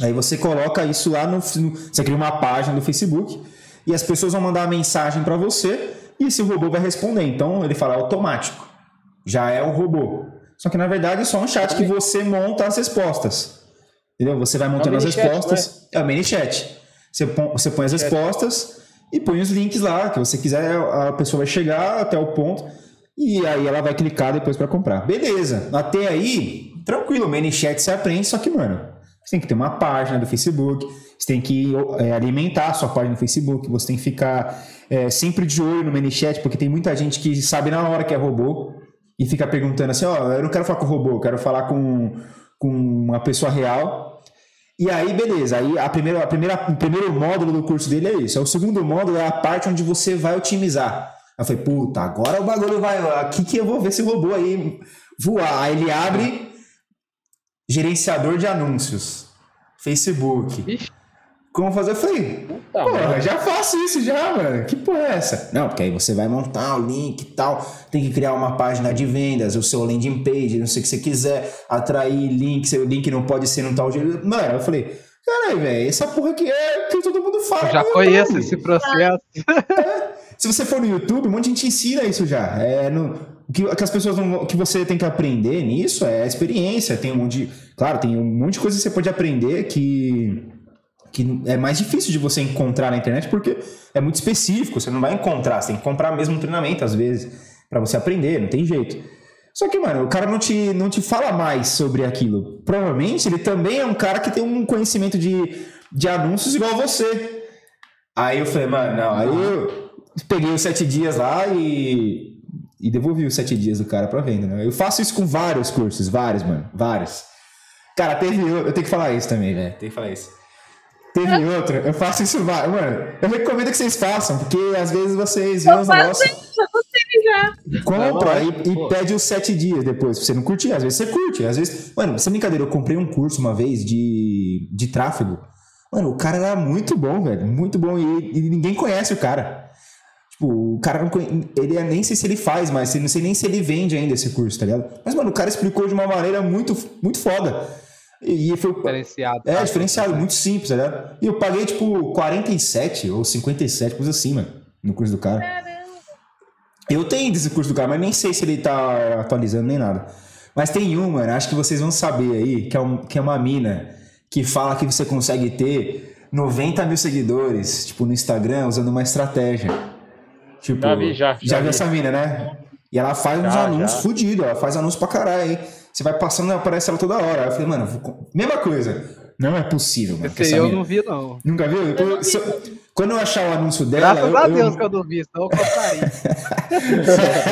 Aí você coloca isso lá no, no. Você cria uma página do Facebook e as pessoas vão mandar uma mensagem para você e esse robô vai responder. Então ele fala automático. Já é o robô. Só que na verdade é só um chat que você monta as respostas. Entendeu? Você vai montando é as respostas. É? é o mini chat. Você põe, você põe as respostas e põe os links lá, que você quiser, a pessoa vai chegar até o ponto e aí ela vai clicar depois para comprar. Beleza, até aí, tranquilo, o ManyChat você aprende, só que, mano, você tem que ter uma página do Facebook, você tem que é, alimentar a sua página no Facebook, você tem que ficar é, sempre de olho no ManyChat, porque tem muita gente que sabe na hora que é robô e fica perguntando assim, ó, oh, eu não quero falar com robô, eu quero falar com, com uma pessoa real e aí, beleza. Aí a primeira, a primeira, o primeiro módulo do curso dele é isso. É o segundo módulo é a parte onde você vai otimizar. Aí eu falei, puta, agora o bagulho vai. Aqui que eu vou ver esse robô aí voar. Aí ele abre gerenciador de anúncios. Facebook. Como fazer? Eu falei, porra, já faço isso já, mano. Que porra é essa? Não, porque aí você vai montar o link e tal, tem que criar uma página de vendas, o seu landing page, não sei o que você quiser, atrair link, seu link não pode ser num tal jeito. Mano, eu falei, caralho, velho, essa porra aqui é que todo mundo fala. Eu já conheço YouTube. esse processo. Se você for no YouTube, um monte de gente ensina isso já. É no, o que, que as pessoas não, o que você tem que aprender nisso é a experiência. Tem um monte de, claro, tem um monte de coisa que você pode aprender que que é mais difícil de você encontrar na internet porque é muito específico, você não vai encontrar, você tem que comprar mesmo um treinamento às vezes pra você aprender, não tem jeito. Só que, mano, o cara não te, não te fala mais sobre aquilo. Provavelmente ele também é um cara que tem um conhecimento de, de anúncios igual você. Aí eu falei, mano, não, aí eu peguei os sete dias lá e, e devolvi os sete dias do cara pra venda, né? Eu faço isso com vários cursos, vários, mano, vários. Cara, teve outro, eu tenho que falar isso também, velho, tem que falar isso. Teve outro, eu faço isso, vários, mano, eu recomendo que vocês façam, porque às vezes vocês veem Eu os faço negócios, isso, eu gostei já. compra Não, e, e pede os sete dias depois, você não curtir, às vezes você curte, às vezes, mano, sem brincadeira, eu comprei um curso uma vez de, de tráfego, mano, o cara era muito bom, velho, muito bom, e, e ninguém conhece o cara. Tipo, o cara não conhe... ele é- nem sei se ele faz, mas não sei nem se ele vende ainda esse curso, tá ligado? Mas, mano, o cara explicou de uma maneira muito, muito foda. E, foi. Diferenciado. É, diferenciado, muito simples, tá ligado? E eu paguei, tipo, 47 ou 57, coisa assim, mano, no curso do cara. Caramba. Eu tenho desse curso do cara, mas nem sei se ele tá atualizando nem nada. Mas tem um, mano, acho que vocês vão saber aí, que é, um- que é uma mina que fala que você consegue ter 90 mil seguidores, tipo, no Instagram, usando uma estratégia. Tipo, Já vi, já, já viu vi. essa mina, né? E ela faz uns Já, anúncios já. fodidos, ela faz anúncios pra caralho, hein? Você vai passando e aparece ela toda hora. Aí eu falei, mano, vou mesma coisa. Não é possível, mano. Esse eu mina- não vi, não. Nunca viu? Depois- se eu- Quando eu achar o anúncio dela. Graças eu- a eu- Deus que eu não vi, senão eu compraria. *laughs*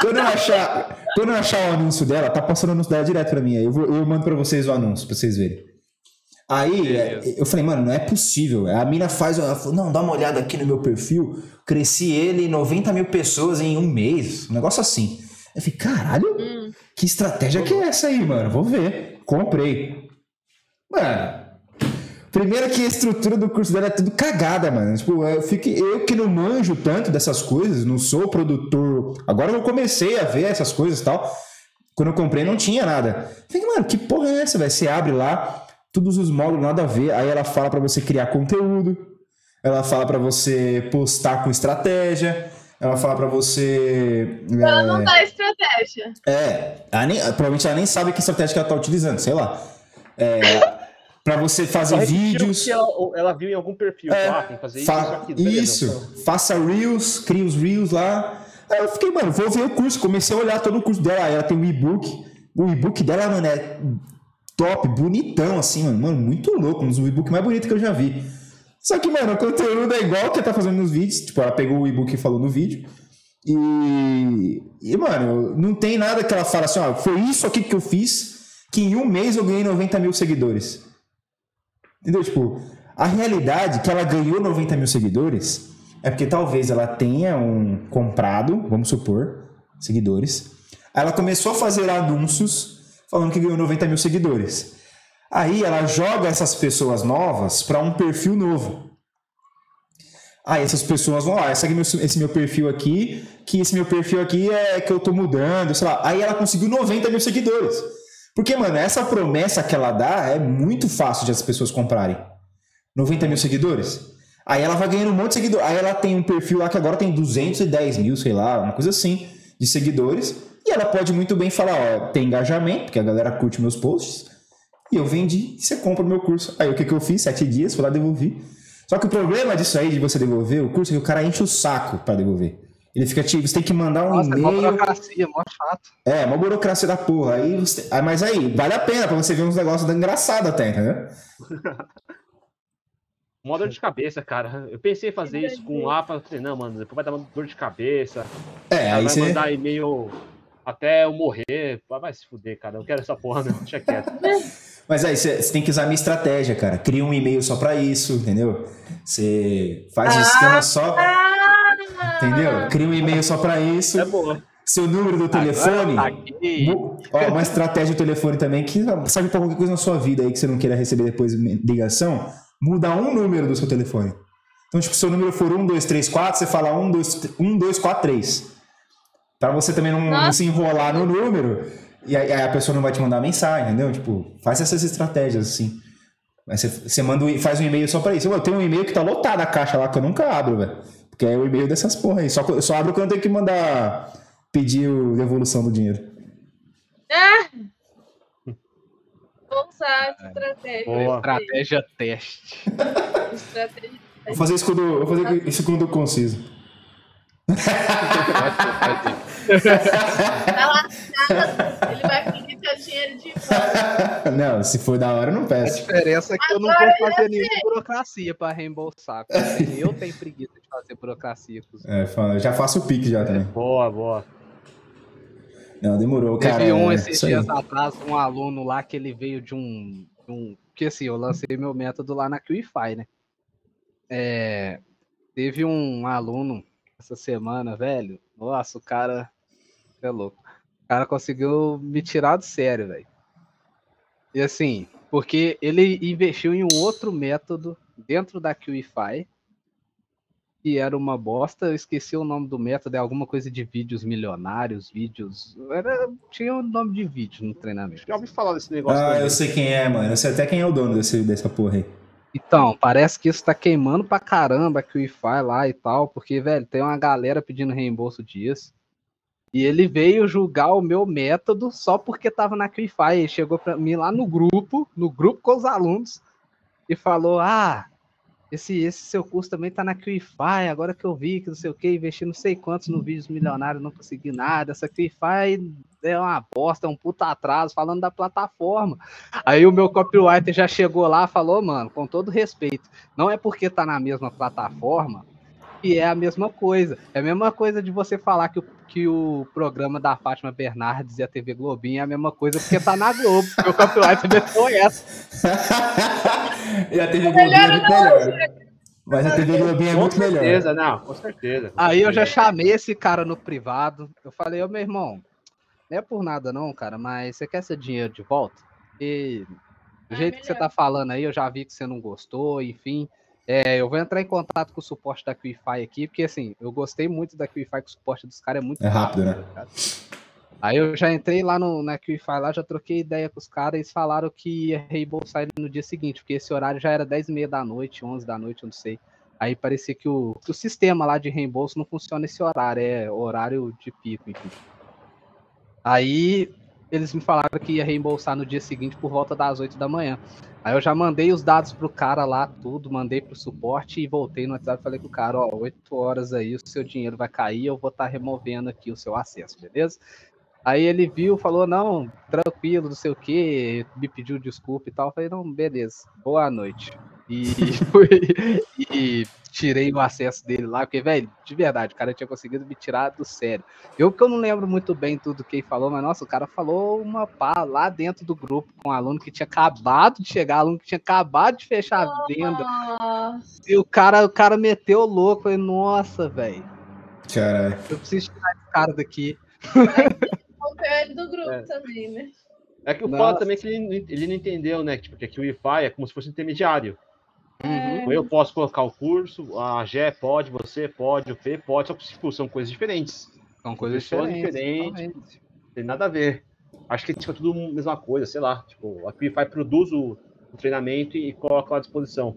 quando, eu achar, quando eu achar o anúncio dela, tá passando o anúncio dela direto pra mim. Aí eu, vou, eu mando pra vocês o anúncio, pra vocês verem. Aí é, eu falei, mano, não é possível. A mina faz. Ela falou, não, dá uma olhada aqui no meu perfil. Cresci ele 90 mil pessoas em um mês. Um negócio assim. Eu falei, caralho, Hum. Que estratégia que é essa aí, mano? Vou ver. Comprei. Mano. Primeiro que a estrutura do curso dela é tudo cagada, mano. Tipo, eu, fico, eu que não manjo tanto dessas coisas, não sou produtor. Agora eu comecei a ver essas coisas e tal. Quando eu comprei não tinha nada. Falei, mano, que porra é essa, velho? Você abre lá, todos os módulos nada a ver. Aí ela fala pra você criar conteúdo. Ela fala pra você postar com estratégia. Ela fala pra você. Ela é, não dá estratégia. é, ela nem- provavelmente ela nem sabe que estratégia que ela tá utilizando, sei lá. É, pra você fazer vídeos. ela, ela viu em algum perfil. É, ah, tem que fazer isso, fa- isso, beleza. isso, faça reels, cria os reels lá. Aí eu fiquei, mano, vou ver o curso. Comecei a olhar todo o curso dela. Aí ela tem um e-book. O e-book dela, mano, é top, bonitão, assim, mano. Mano, muito louco. Um dos e-book mais bonitos que eu já vi. Só que, mano, o conteúdo é igual que ela tá fazendo nos vídeos. Tipo, ela pegou o e-book e falou no vídeo. E, e, mano, não tem nada que ela fala assim, ó, foi isso aqui que eu fiz, que em um mês eu ganhei 90 mil seguidores. Entendeu? Tipo, a realidade que ela ganhou 90 mil seguidores é porque talvez ela tenha um comprado, vamos supor, seguidores. Ela começou a fazer anúncios falando que ganhou 90 mil seguidores. Aí ela joga essas pessoas novas para um perfil novo. Aí essas pessoas vão lá, esse, aqui é meu, esse meu perfil aqui, que esse meu perfil aqui é que eu tô mudando, sei lá. Aí ela conseguiu 90 mil seguidores. Porque, mano, essa promessa que ela dá é muito fácil de as pessoas comprarem. 90 mil seguidores. Aí ela vai ganhando um monte de seguidores. Aí ela tem um perfil lá que agora tem 210 mil, sei lá, uma coisa assim, de seguidores. E ela pode muito bem falar, ó, tem engajamento, porque a galera curte meus posts. E eu vendi, e você compra o meu curso. Aí o que, que eu fiz? Sete dias, fui lá devolvi. Só que o problema disso aí, de você devolver o curso, é que o cara enche o saco pra devolver. Ele fica tipo, você tem que mandar um Nossa, é uma e-mail. burocracia, mó chato. É, uma burocracia da porra. Aí você... ah, mas aí, vale a pena pra você ver uns negócios engraçados até, entendeu? *laughs* Mó dor de cabeça, cara. Eu pensei em fazer isso com um APA, falei, não, mano, depois vai dar uma dor de cabeça. É, aí vai você. mandar e-mail até eu morrer. Vai vai se fuder, cara. Eu não quero essa porra, não. Deixa quieto. *laughs* Mas aí você, você tem que usar a minha estratégia, cara. Cria um e-mail só pra isso, entendeu? Você faz um Ah. esquema só. Ah! Entendeu? Cria um e-mail só pra isso. É boa. seu número do telefone. Tá ó, uma estratégia do telefone também que sabe pra qualquer coisa na sua vida aí que você não queira receber depois ligação, muda um número do seu telefone. Então, tipo, se seu número for 1, 2, 3, 4, você fala 1, 2, 1, 2, 4, 3. Pra você também não, não se enrolar no número e aí a pessoa não vai te mandar mensagem, entendeu? Tipo, faz essas estratégias assim. Aí você, você manda, um- faz um e-mail só pra isso. Eu tenho um e-mail que tá lotado a caixa lá que eu nunca abro, velho. Porque é o e-mail dessas porra aí. Só, eu só abro quando eu tenho que mandar pedir o devolução do dinheiro. Vou usar essa estratégia. Boa. Estratégia teste. Estratégia. Vou fazer isso quando, vou fazer isso quando eu conciso. Lá, ele vai pedir seu dinheiro de volta. Não, se for da hora, eu não A peço. diferença é que eu não Agora vou fazer nenhuma burocracia pra reembolsar. porque Eu tenho preguiça de fazer burocracia É, fala, já faço o pique já também. Boa, boa. Não, demorou, cara. Teve um é esses isso aí. dias atrás, um aluno lá que ele veio de um. de um que assim, eu lancei meu método lá na QIFI, né? É, teve um aluno essa semana, velho. Nossa, o cara. É louco. O cara conseguiu me tirar do sério, velho. E assim, porque ele investiu em um outro método dentro da QIFI. Que era uma bosta, eu esqueci o nome do método, é alguma coisa de vídeos milionários, vídeos. Era, tinha o nome de vídeo no treinamento. Já ouvi falar desse negócio. Ah, eu sei quem é, mano. Eu sei até quem é o dono desse, dessa porra aí. Então, parece que isso tá queimando pra caramba que o Wi-Fi lá e tal, porque, velho, tem uma galera pedindo reembolso disso. E ele veio julgar o meu método só porque tava na Wi-Fi. Ele chegou pra mim lá no grupo, no grupo com os alunos, e falou: Ah, esse, esse seu curso também tá na Wi-Fi, agora que eu vi que não sei o que, investi não sei quantos no vídeos milionários, não consegui nada. Essa Wi-Fi é uma bosta, é um puta atraso, falando da plataforma. Aí o meu copywriter já chegou lá falou, mano, com todo respeito, não é porque tá na mesma plataforma que é a mesma coisa. É a mesma coisa de você falar que o, que o programa da Fátima Bernardes e a TV Globinho é a mesma coisa porque tá na Globo. Meu copywriter meteu essa. e a TV Globinho é muito melhor. Mas a TV Globinho é com muito melhor. certeza, não, com certeza. Aí eu já chamei esse cara no privado. Eu falei, ô meu irmão, não é por nada não, cara, mas você quer seu dinheiro de volta? E do Ah, jeito que você tá falando aí, eu já vi que você não gostou, enfim. É, eu vou entrar em contato com o suporte da QIFI aqui, porque assim, eu gostei muito da QIFI, que o suporte dos caras é muito É rápido, né? cara. Aí eu já entrei lá no, na QIFI lá, já troquei ideia com os caras, eles falaram que ia reembolsar ele no dia seguinte, porque esse horário já era 10 e meia da noite, 11 da noite, eu não sei. Aí parecia que o, que o sistema lá de reembolso não funciona nesse horário, é horário de pico, enfim. Aí eles me falaram que ia reembolsar no dia seguinte por volta das 8 da manhã. Aí eu já mandei os dados pro cara lá, tudo, mandei pro suporte e voltei no WhatsApp e falei pro cara, ó, 8 horas aí, o seu dinheiro vai cair, eu vou estar removendo aqui o seu acesso, beleza? Aí ele viu, falou, não, tranquilo, não sei o que, me pediu desculpa e tal. Eu falei, não, beleza, boa noite. E, *laughs* e tirei o acesso dele lá, porque, velho, de verdade, o cara tinha conseguido me tirar do sério. Eu que eu não lembro muito bem tudo que ele falou, mas nossa, o cara falou uma pá lá dentro do grupo com um aluno que tinha acabado de chegar, aluno que tinha acabado de fechar a venda. Nossa, E o cara, o cara meteu o louco, eu falei, nossa, velho, Caralho. eu preciso tirar esse cara daqui. rompeu ele do grupo É. também, né? É que o foda também é que ele, não- ele não entendeu, né? Tipo, que aqui o Wi-Fi é como se fosse intermediário. Uhum. Eu posso colocar o curso, a Gé pode, você pode, o P pode, só que tipo, são coisas diferentes. São coisas diferentes. diferentes. tem nada a ver. Acho que tipo, é tudo a mesma coisa, sei lá. Tipo, a Wi-Fi produz o, o treinamento e coloca à disposição.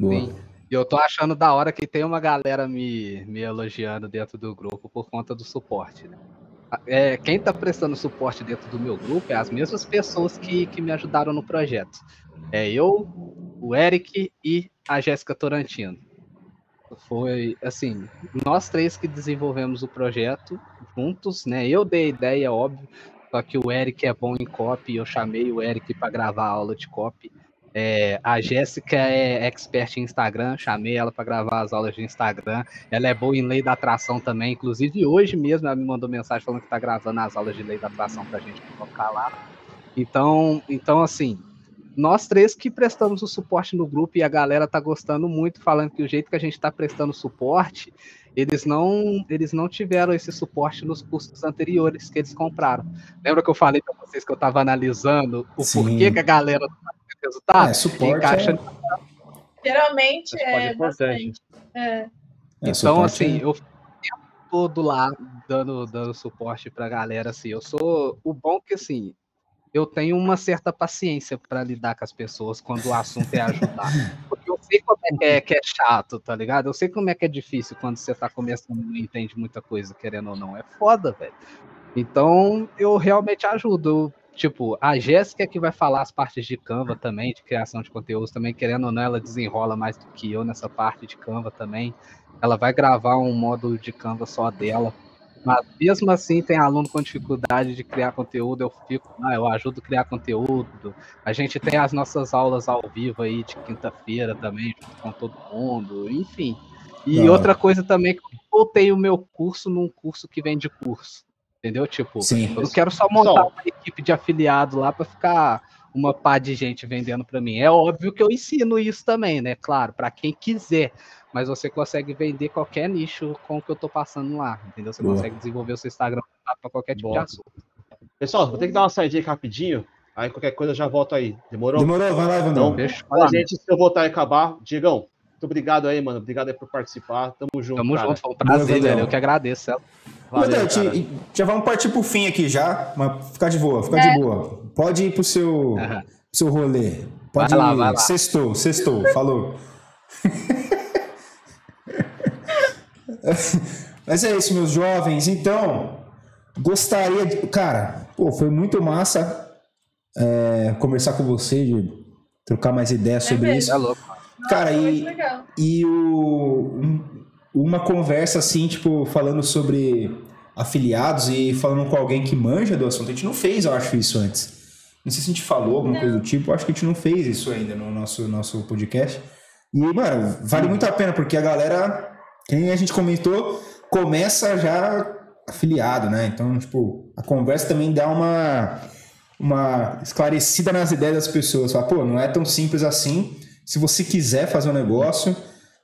Sim. E eu tô achando da hora que tem uma galera me, me elogiando dentro do grupo por conta do suporte, né? É, quem tá prestando suporte dentro do meu grupo é as mesmas pessoas que, que me ajudaram no projeto. É eu, o Eric e a Jéssica Torantino. Foi assim, nós três que desenvolvemos o projeto juntos, né? Eu dei a ideia, óbvio, só que o Eric é bom em copy, eu chamei o Eric para gravar a aula de copy. É, a Jéssica é expert em Instagram, chamei ela para gravar as aulas de Instagram. Ela é boa em lei da atração também. Inclusive, hoje mesmo ela me mandou mensagem falando que está gravando as aulas de lei da atração para a gente colocar lá. Então, então assim, nós três que prestamos o suporte no grupo e a galera tá gostando muito, falando que o jeito que a gente tá prestando suporte, eles não, eles não tiveram esse suporte nos cursos anteriores que eles compraram. Lembra que eu falei para vocês que eu tava analisando o Sim. porquê que a galera não tá tendo resultado? É, suporte Encaixa é- Geralmente é bastante. É. É, Então, suporte assim, é- eu fico o tempo todo lá dando, dando suporte pra galera, assim. Eu sou. O bom que, assim, eu tenho uma certa paciência pra lidar com as pessoas quando o assunto é ajudar. Porque eu sei como é que, é que é chato, tá ligado? Eu sei como é que é difícil quando você tá começando e não entende muita coisa, querendo ou não. É foda, velho. Então, eu realmente ajudo. Tipo, a Jéssica que vai falar as partes de Canva também, de criação de conteúdos também, querendo ou não, ela desenrola mais do que eu nessa parte de Canva também. Ela vai gravar um módulo de Canva só dela. Mas mesmo assim, tem aluno com dificuldade de criar conteúdo, eu fico, ah, eu ajudo a criar conteúdo. A gente tem as nossas aulas ao vivo aí de quinta-feira também, junto com todo mundo, enfim. E outra coisa também, que eu botei o meu curso num curso que vende curso. Entendeu? Tipo, Sim. eu não quero só montar uma equipe de afiliado lá para ficar uma pá de gente vendendo para mim. É óbvio que eu ensino isso também, né? Claro, para quem quiser. Mas você consegue vender qualquer nicho com o que eu tô passando lá, entendeu? Você Boa. consegue desenvolver o seu Instagram para qualquer tipo de Boa. assunto. Pessoal, vou ter que dar uma aqui rapidinho. Aí qualquer coisa eu já volto aí. Demorou? Demorou, vai lá, Vandão. Então. Olha, gente, se eu voltar e acabar, Diegão, muito obrigado aí, mano. Obrigado aí por participar. Tamo junto. Tamo cara. junto, foi um prazer, Boa, velho. Eu que agradeço. Valeu, Vandão, cara. te- já vamos partir pro fim aqui já, mas ficar de boa, ficar de boa. Pode ir pro seu, pro seu rolê. Pode Vai lá, ir. vai lá. Sextou, sextou, falou. Mas é isso, meus jovens. Então, gostaria de. Cara, pô, foi muito massa é, conversar com você, de trocar mais ideias sobre mesmo. isso. É louco. Cara, Muito e, e o, um- uma conversa assim, tipo, falando sobre afiliados e falando com alguém que manja do assunto. A gente não fez, eu acho, isso antes. Não sei se a gente falou alguma coisa do tipo, eu acho que a gente não fez isso ainda no nosso, nosso podcast. E, mano, vale muito a pena, porque a galera, quem a gente comentou, começa já afiliado, né? Então, tipo, a conversa também dá uma, uma esclarecida nas ideias das pessoas. Fala, pô, não é tão simples assim. Se você quiser fazer um negócio,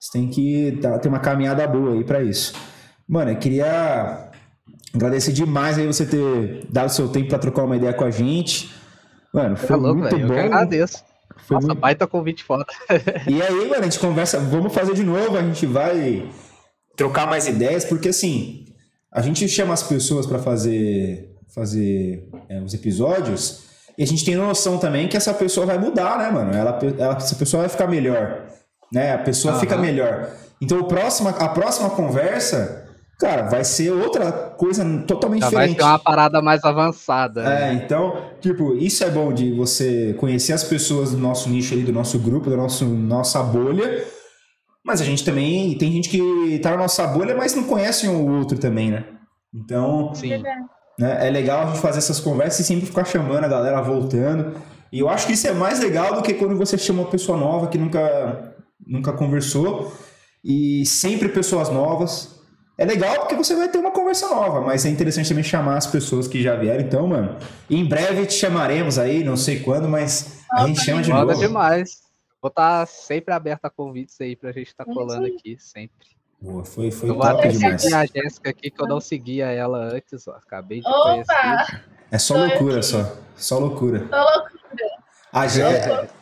você tem que dar- ter uma caminhada boa aí pra isso. Mano, eu queria agradecer demais aí você ter dado seu tempo pra trocar uma ideia com a gente. Mano, Tá foi louco, muito velho. Eu bom. que agradeço. Foi Nossa, muito- baita convite foda. *laughs* e aí, mano, a gente conversa, vamos fazer de novo, a gente vai trocar mais ideias, porque assim, a gente chama as pessoas para fazer, fazer é, os episódios e a gente tem noção também que essa pessoa vai mudar, né, mano? Ela, ela- essa pessoa vai ficar melhor, né? A pessoa Aham. fica melhor. Então, o próximo, a próxima conversa, cara, vai ser outra coisa totalmente Já vai diferente. ser uma parada mais avançada. É, né? então, tipo, isso é bom de você conhecer as pessoas do nosso nicho ali, do nosso grupo, da nosso, nossa bolha. Mas a gente também, tem gente que tá na nossa bolha, mas não conhece um ou outro também, né? Então, Sim. Verdade. né, é legal a gente fazer essas conversas e sempre ficar chamando a galera voltando. E eu acho que isso é mais legal do que quando você chama uma pessoa nova que nunca, nunca conversou. E sempre pessoas novas. É legal porque você vai ter uma conversa nova, mas é interessante também chamar as pessoas que já vieram. Então, mano, em breve te chamaremos aí, não sei quando, mas a gente chama de novo. demais. Vou estar sempre aberto a convites aí pra gente estar Isso colando aí. aqui, sempre. Boa, foi foi Eu vou top até demais. seguir a Jéssica aqui, que eu não seguia ela antes, ó. Acabei de Opa! conhecer. É só Tô loucura, aqui. só. Só loucura. Tô louco. A tô Jé, louco.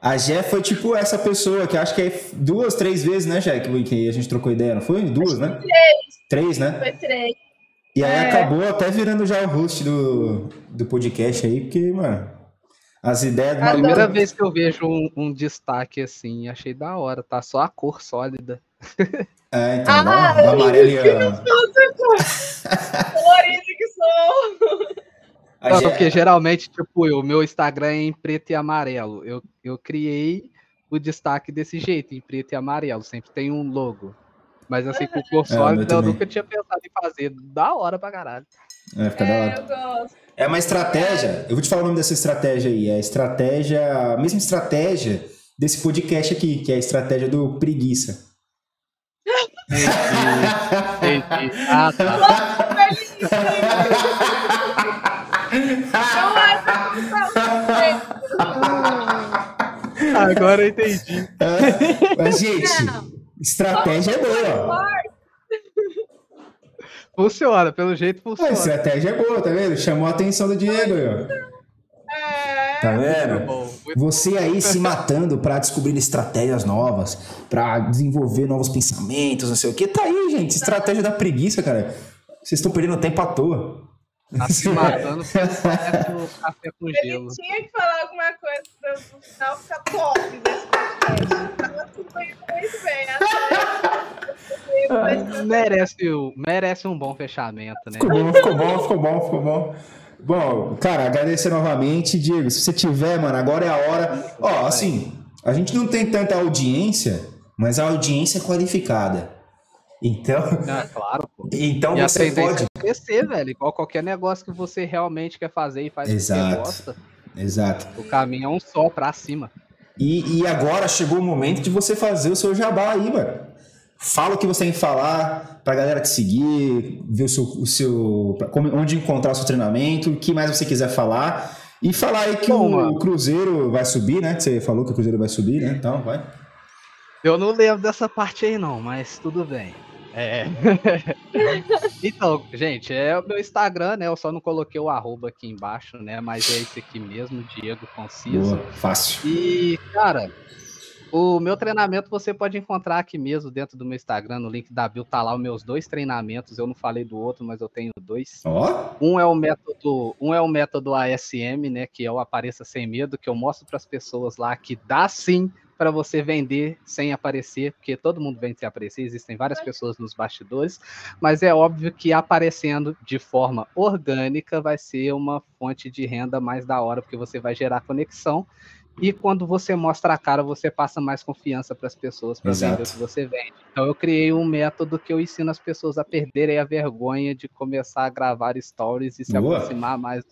A Jé foi tipo essa pessoa que acho que é duas, três vezes, né, Jé, que que a gente trocou ideia, não foi? Duas, né? Três, né? Foi três. E aí É. acabou até virando já o host do, do podcast aí, porque, mano, as ideias do Adoro. maluco. Primeira vez que eu vejo um, um destaque assim, achei da hora, tá? Só a cor sólida. *laughs* É, então, Ah, dá uma amarelo e a, Colorido *laughs* que sou. Não, porque geralmente, tipo, o meu Instagram é em preto e amarelo. Eu, eu criei o destaque desse jeito, em preto e amarelo. Sempre tem um logo. Mas assim, com cor É, o meu sólida, eu também. nunca tinha pensado em fazer. Da hora pra caralho. É, fica da É, hora. eu gosto. É uma estratégia, eu vou te falar o nome dessa estratégia aí, é a estratégia, a mesma estratégia desse podcast aqui, que é a estratégia do preguiça. Entendi. Entendi. Ah, tá. *laughs* Agora eu entendi. É, mas, gente, não. estratégia é boa. Funciona, pelo jeito funciona. A estratégia é boa, tá vendo? Chamou a atenção do Diego aí, ó. É. Tá vendo? Você aí se *laughs* matando para descobrir estratégias novas, para desenvolver novos pensamentos, não sei o que. Tá aí, gente. Estratégia da preguiça, cara. Vocês estão perdendo tempo à toa. Tá se matando pro café com gelo. Ele tinha que falar alguma coisa para o final ficar top desse podcast. Tava tudo muito bem. Ah, *laughs* merece, merece um bom fechamento, né? Ficou bom, ficou bom, ficou bom, ficou bom. Bom, cara, agradecer novamente, Diego. Se você tiver, mano, agora é a hora. Ó, assim, a gente não tem tanta audiência, mas a audiência é qualificada. Então. Ah, claro, pô. *laughs* Então e você pode. Crescer, velho. Igual qualquer negócio que você realmente quer fazer e faz Exato. porque gosta. Exato. O caminho é um só pra cima. E, e agora chegou o momento de você fazer o seu jabá aí, mano. Fala o que você tem que falar pra galera te seguir, ver o seu, o seu onde encontrar o seu treinamento, o que mais você quiser falar. E falar aí que Bom, o, o, Cruzeiro vai subir, né? Você falou que o Cruzeiro vai subir, né? Então, vai. Eu não lembro dessa parte aí, não, mas tudo bem. É. *laughs* então, gente, é o meu Instagram, né? Eu só não coloquei o arroba aqui embaixo, né? Mas é esse aqui mesmo, Diego Conciso. Boa, fácil. E, cara, o meu treinamento você pode encontrar aqui mesmo dentro do meu Instagram, no link da bio tá lá os meus dois treinamentos. Eu não falei do outro, mas eu tenho dois. Oh. Um é o método, um é o método ASM, né, que é o apareça sem medo, que eu mostro para as pessoas lá que dá sim para você vender sem aparecer, porque todo mundo vende sem aparecer, existem várias pessoas nos bastidores, mas é óbvio que aparecendo de forma orgânica vai ser uma fonte de renda mais da hora, porque você vai gerar conexão e quando você mostra a cara, você passa mais confiança para as pessoas para vender o que você vende. Então eu criei um método que eu ensino as pessoas a perderem a vergonha de começar a gravar stories e se Boa. aproximar mais.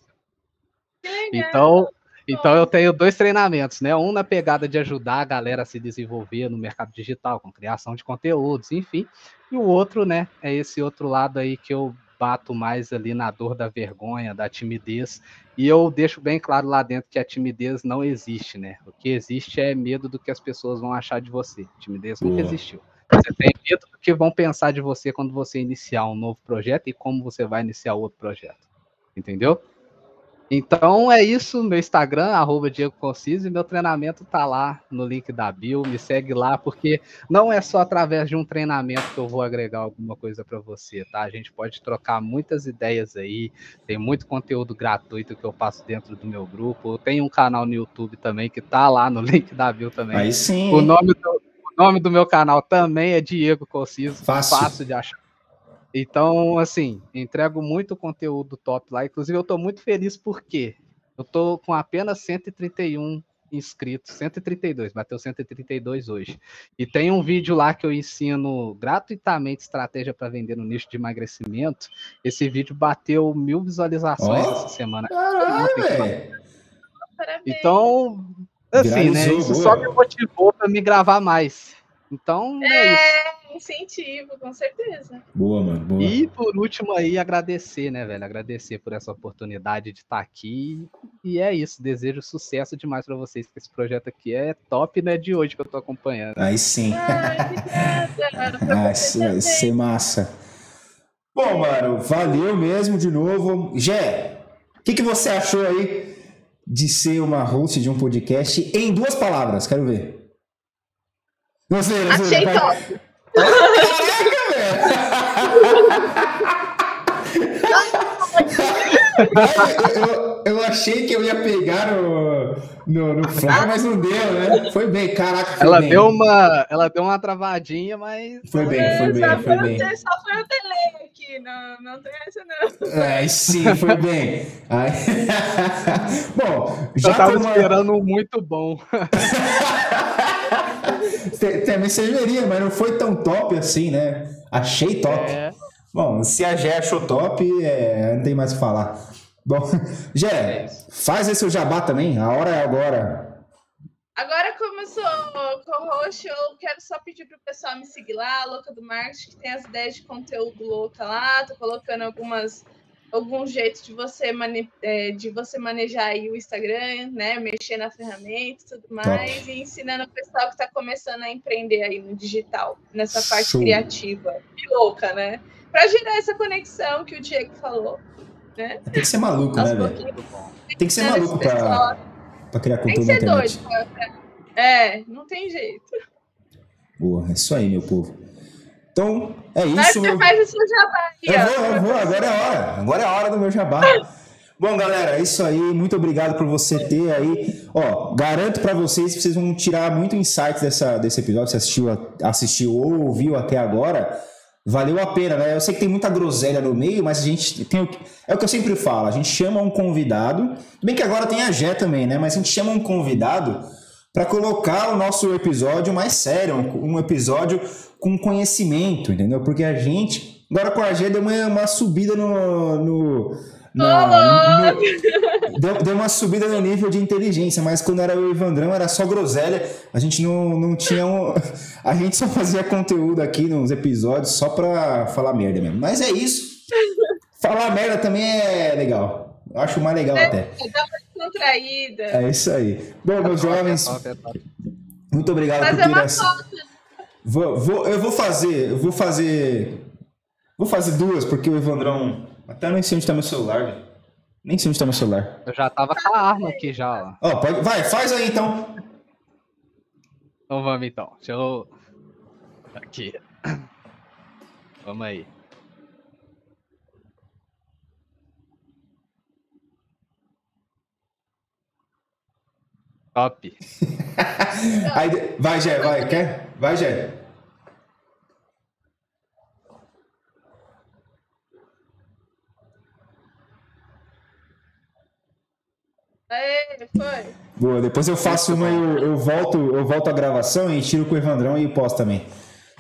Então, então eu tenho dois treinamentos, né? Um na pegada de ajudar a galera a se desenvolver no mercado digital, com criação de conteúdos, enfim. E o outro, né, é esse outro lado aí que eu bato mais ali na dor da vergonha, da timidez. E eu deixo bem claro lá dentro que a timidez não existe, né? O que existe é medo do que as pessoas vão achar de você. A timidez nunca existiu. Você tem medo do que vão pensar de você quando você iniciar um novo projeto e como você vai iniciar outro projeto. Entendeu? Então é isso, meu Instagram, arroba Diego Conciso, e meu treinamento tá lá no link da bio, me segue lá, porque não é só através de um treinamento que eu vou agregar alguma coisa para você, tá? A gente pode trocar muitas ideias aí, tem muito conteúdo gratuito que eu passo dentro do meu grupo, eu tenho um canal no YouTube também que tá lá no *laughs* link da bio também. Aí sim. O nome do, o nome do meu canal também é Diego Conciso, fácil, fácil de achar. Então, assim, entrego muito conteúdo top lá. Inclusive, eu estou muito feliz porque eu estou com apenas 131 inscritos, 132, bateu 132 hoje. E tem um vídeo lá que eu ensino gratuitamente estratégia para vender no nicho de emagrecimento. Esse vídeo bateu mil visualizações oh, essa semana. Caralho, então, assim, né? Isso só me motivou para me gravar mais. Então, é, é isso incentivo, com certeza. Boa, mano. Boa. E por último aí, agradecer, né, velho? Agradecer por essa oportunidade de estar aqui. E é isso. Desejo sucesso demais para vocês, que esse projeto aqui é top, né? De hoje que eu tô acompanhando. Aí sim. ah, isso vai ser massa. Bom, mano, valeu mesmo de novo. Gé, o que, que você achou aí de ser uma host de um podcast em duas palavras? Quero ver. Não sei, não sei. Achei top. Eu, eu, achei que eu ia pegar no, no, no fly, mas não deu, né? Foi bem, caraca. Foi ela, bem. Deu uma, ela deu uma travadinha, mas. Foi bem, foi bem, foi bem. Só foi o delay aqui, não, não tem essa não. É, sim, foi bem. Aí... *laughs* Bom, já eu tava uma... esperando um muito bom. *laughs* Também cervejaria, mas não foi tão top assim, né? Achei top. É. Bom, se a Gé achou top, é, não tem mais o que falar. Bom, *laughs* Gé, é faz esse o jabá também, a hora é agora. Agora, como eu sou co-host, eu quero só pedir pro pessoal me seguir lá, Louca do Marketing, que tem as ideias de conteúdo louca lá. Tô colocando algumas algum jeito de você, mane é, de você manejar aí o Instagram, né? Mexer na ferramenta e tudo mais, Top. e ensinando o pessoal que está começando a empreender aí no digital, nessa parte Show. criativa. Que louca, né? Para gerar essa conexão que o Diego falou. Né? Tem que ser maluco, né, velho? Tem que ser maluco para criar conteúdo Tem que ser doido. Pra... É, não tem jeito. Boa, é isso aí, meu povo. Então, é isso. Mas você meu... faz o seu jabá. Eu vou, eu vou, agora é a hora. Agora é a hora do meu jabá. Bom, galera, é isso aí. Muito obrigado por você ter aí. Ó, garanto para vocês que vocês vão tirar muito insight dessa, desse episódio. Você assistiu, assistiu ou ouviu até agora. Valeu a pena, né? Eu sei que tem muita groselha no meio, mas a gente tem o, é o que eu sempre falo. A gente chama um convidado. Bem que agora tem a Jé também, né? Mas a gente chama um convidado para colocar o nosso episódio mais sério, um, um episódio com conhecimento, entendeu? Porque a gente, agora com a G deu uma, uma subida no. no, na, no deu, deu, uma subida no nível de inteligência, mas quando era o Evandrão era só groselha, a gente não, não tinha um, A gente só fazia conteúdo aqui nos episódios só pra falar merda mesmo. Mas é isso. Falar merda também é legal. Eu acho mais legal é, até. Contraída. É isso aí. Bom, meus jovens, muito obrigado Fazer por ter essa. Vou, vou, eu vou fazer, eu vou fazer. Vou fazer duas, porque o Evandrão. Até nem sei onde tá meu celular, velho. Nem sei onde tá meu celular. Eu já tava com a arma aqui já. Ó, pode, vai, faz aí então. Então vamos então. Deixa eu. Aqui. Vamos aí. Top. *laughs* aí, vai, Gé, vai, quer? Vai, Gé. Aê, foi. Boa, depois eu faço uma, eu, eu volto, eu volto a gravação e tiro com o Evandrão e posto também.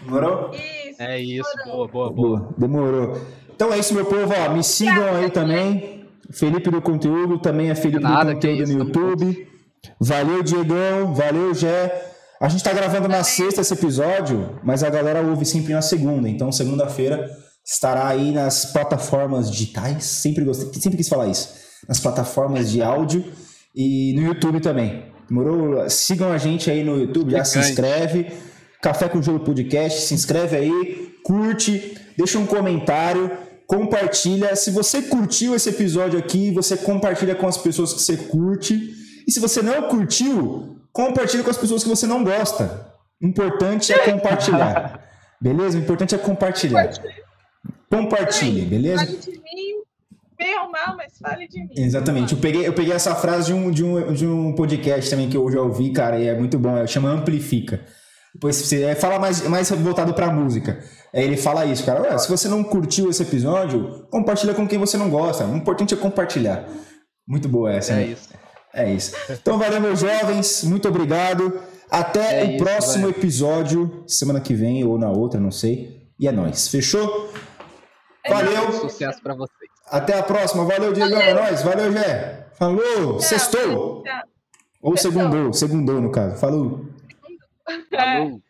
Demorou? Isso. É isso, boa, boa, boa. Demorou. Então é isso, meu povo. Ó, me sigam aí também. Felipe do Conteúdo, também é Felipe Nada, do Conteúdo no YouTube. Valeu, Diegão. Valeu, Gé. A gente tá gravando na sexta esse episódio, mas a galera ouve sempre na segunda. Então, segunda-feira estará aí nas plataformas digitais. Sempre gostei, sempre quis falar isso. Nas plataformas de áudio e no YouTube também. Demorou? Sigam a gente aí no YouTube, já se inscreve. Café com Gelo Podcast, se inscreve aí, curte, deixa um comentário, compartilha. Se você curtiu esse episódio aqui, você compartilha com as pessoas que você curte. E se você não curtiu, compartilha com as pessoas que você não gosta. Importante é compartilhar. Beleza? O importante é compartilhar. Compartilhe, beleza? Fale de mim, bem ou mal, mas fale de mim. Exatamente. Eu peguei, eu peguei essa frase de um, de, um, de um podcast também que eu já ouvi, cara, e é muito bom. Chama Amplifica. Depois você é, fala mais, mais voltado pra música. Aí ele fala isso, cara. se você não curtiu esse episódio, compartilha com quem você não gosta. O importante é compartilhar. Muito boa essa, é né? Isso. É isso. Então, valeu, meus jovens. Muito obrigado. Até é o isso, próximo episódio, semana que vem ou na outra, não sei. E é nóis. Fechou? É valeu. Sucesso para vocês. Até a próxima. Valeu, Diego. É nóis. Valeu, Gé. Falou. Tchau, Sextou. Tchau. Ou segundou. Segundou, no caso. Falou. Falou.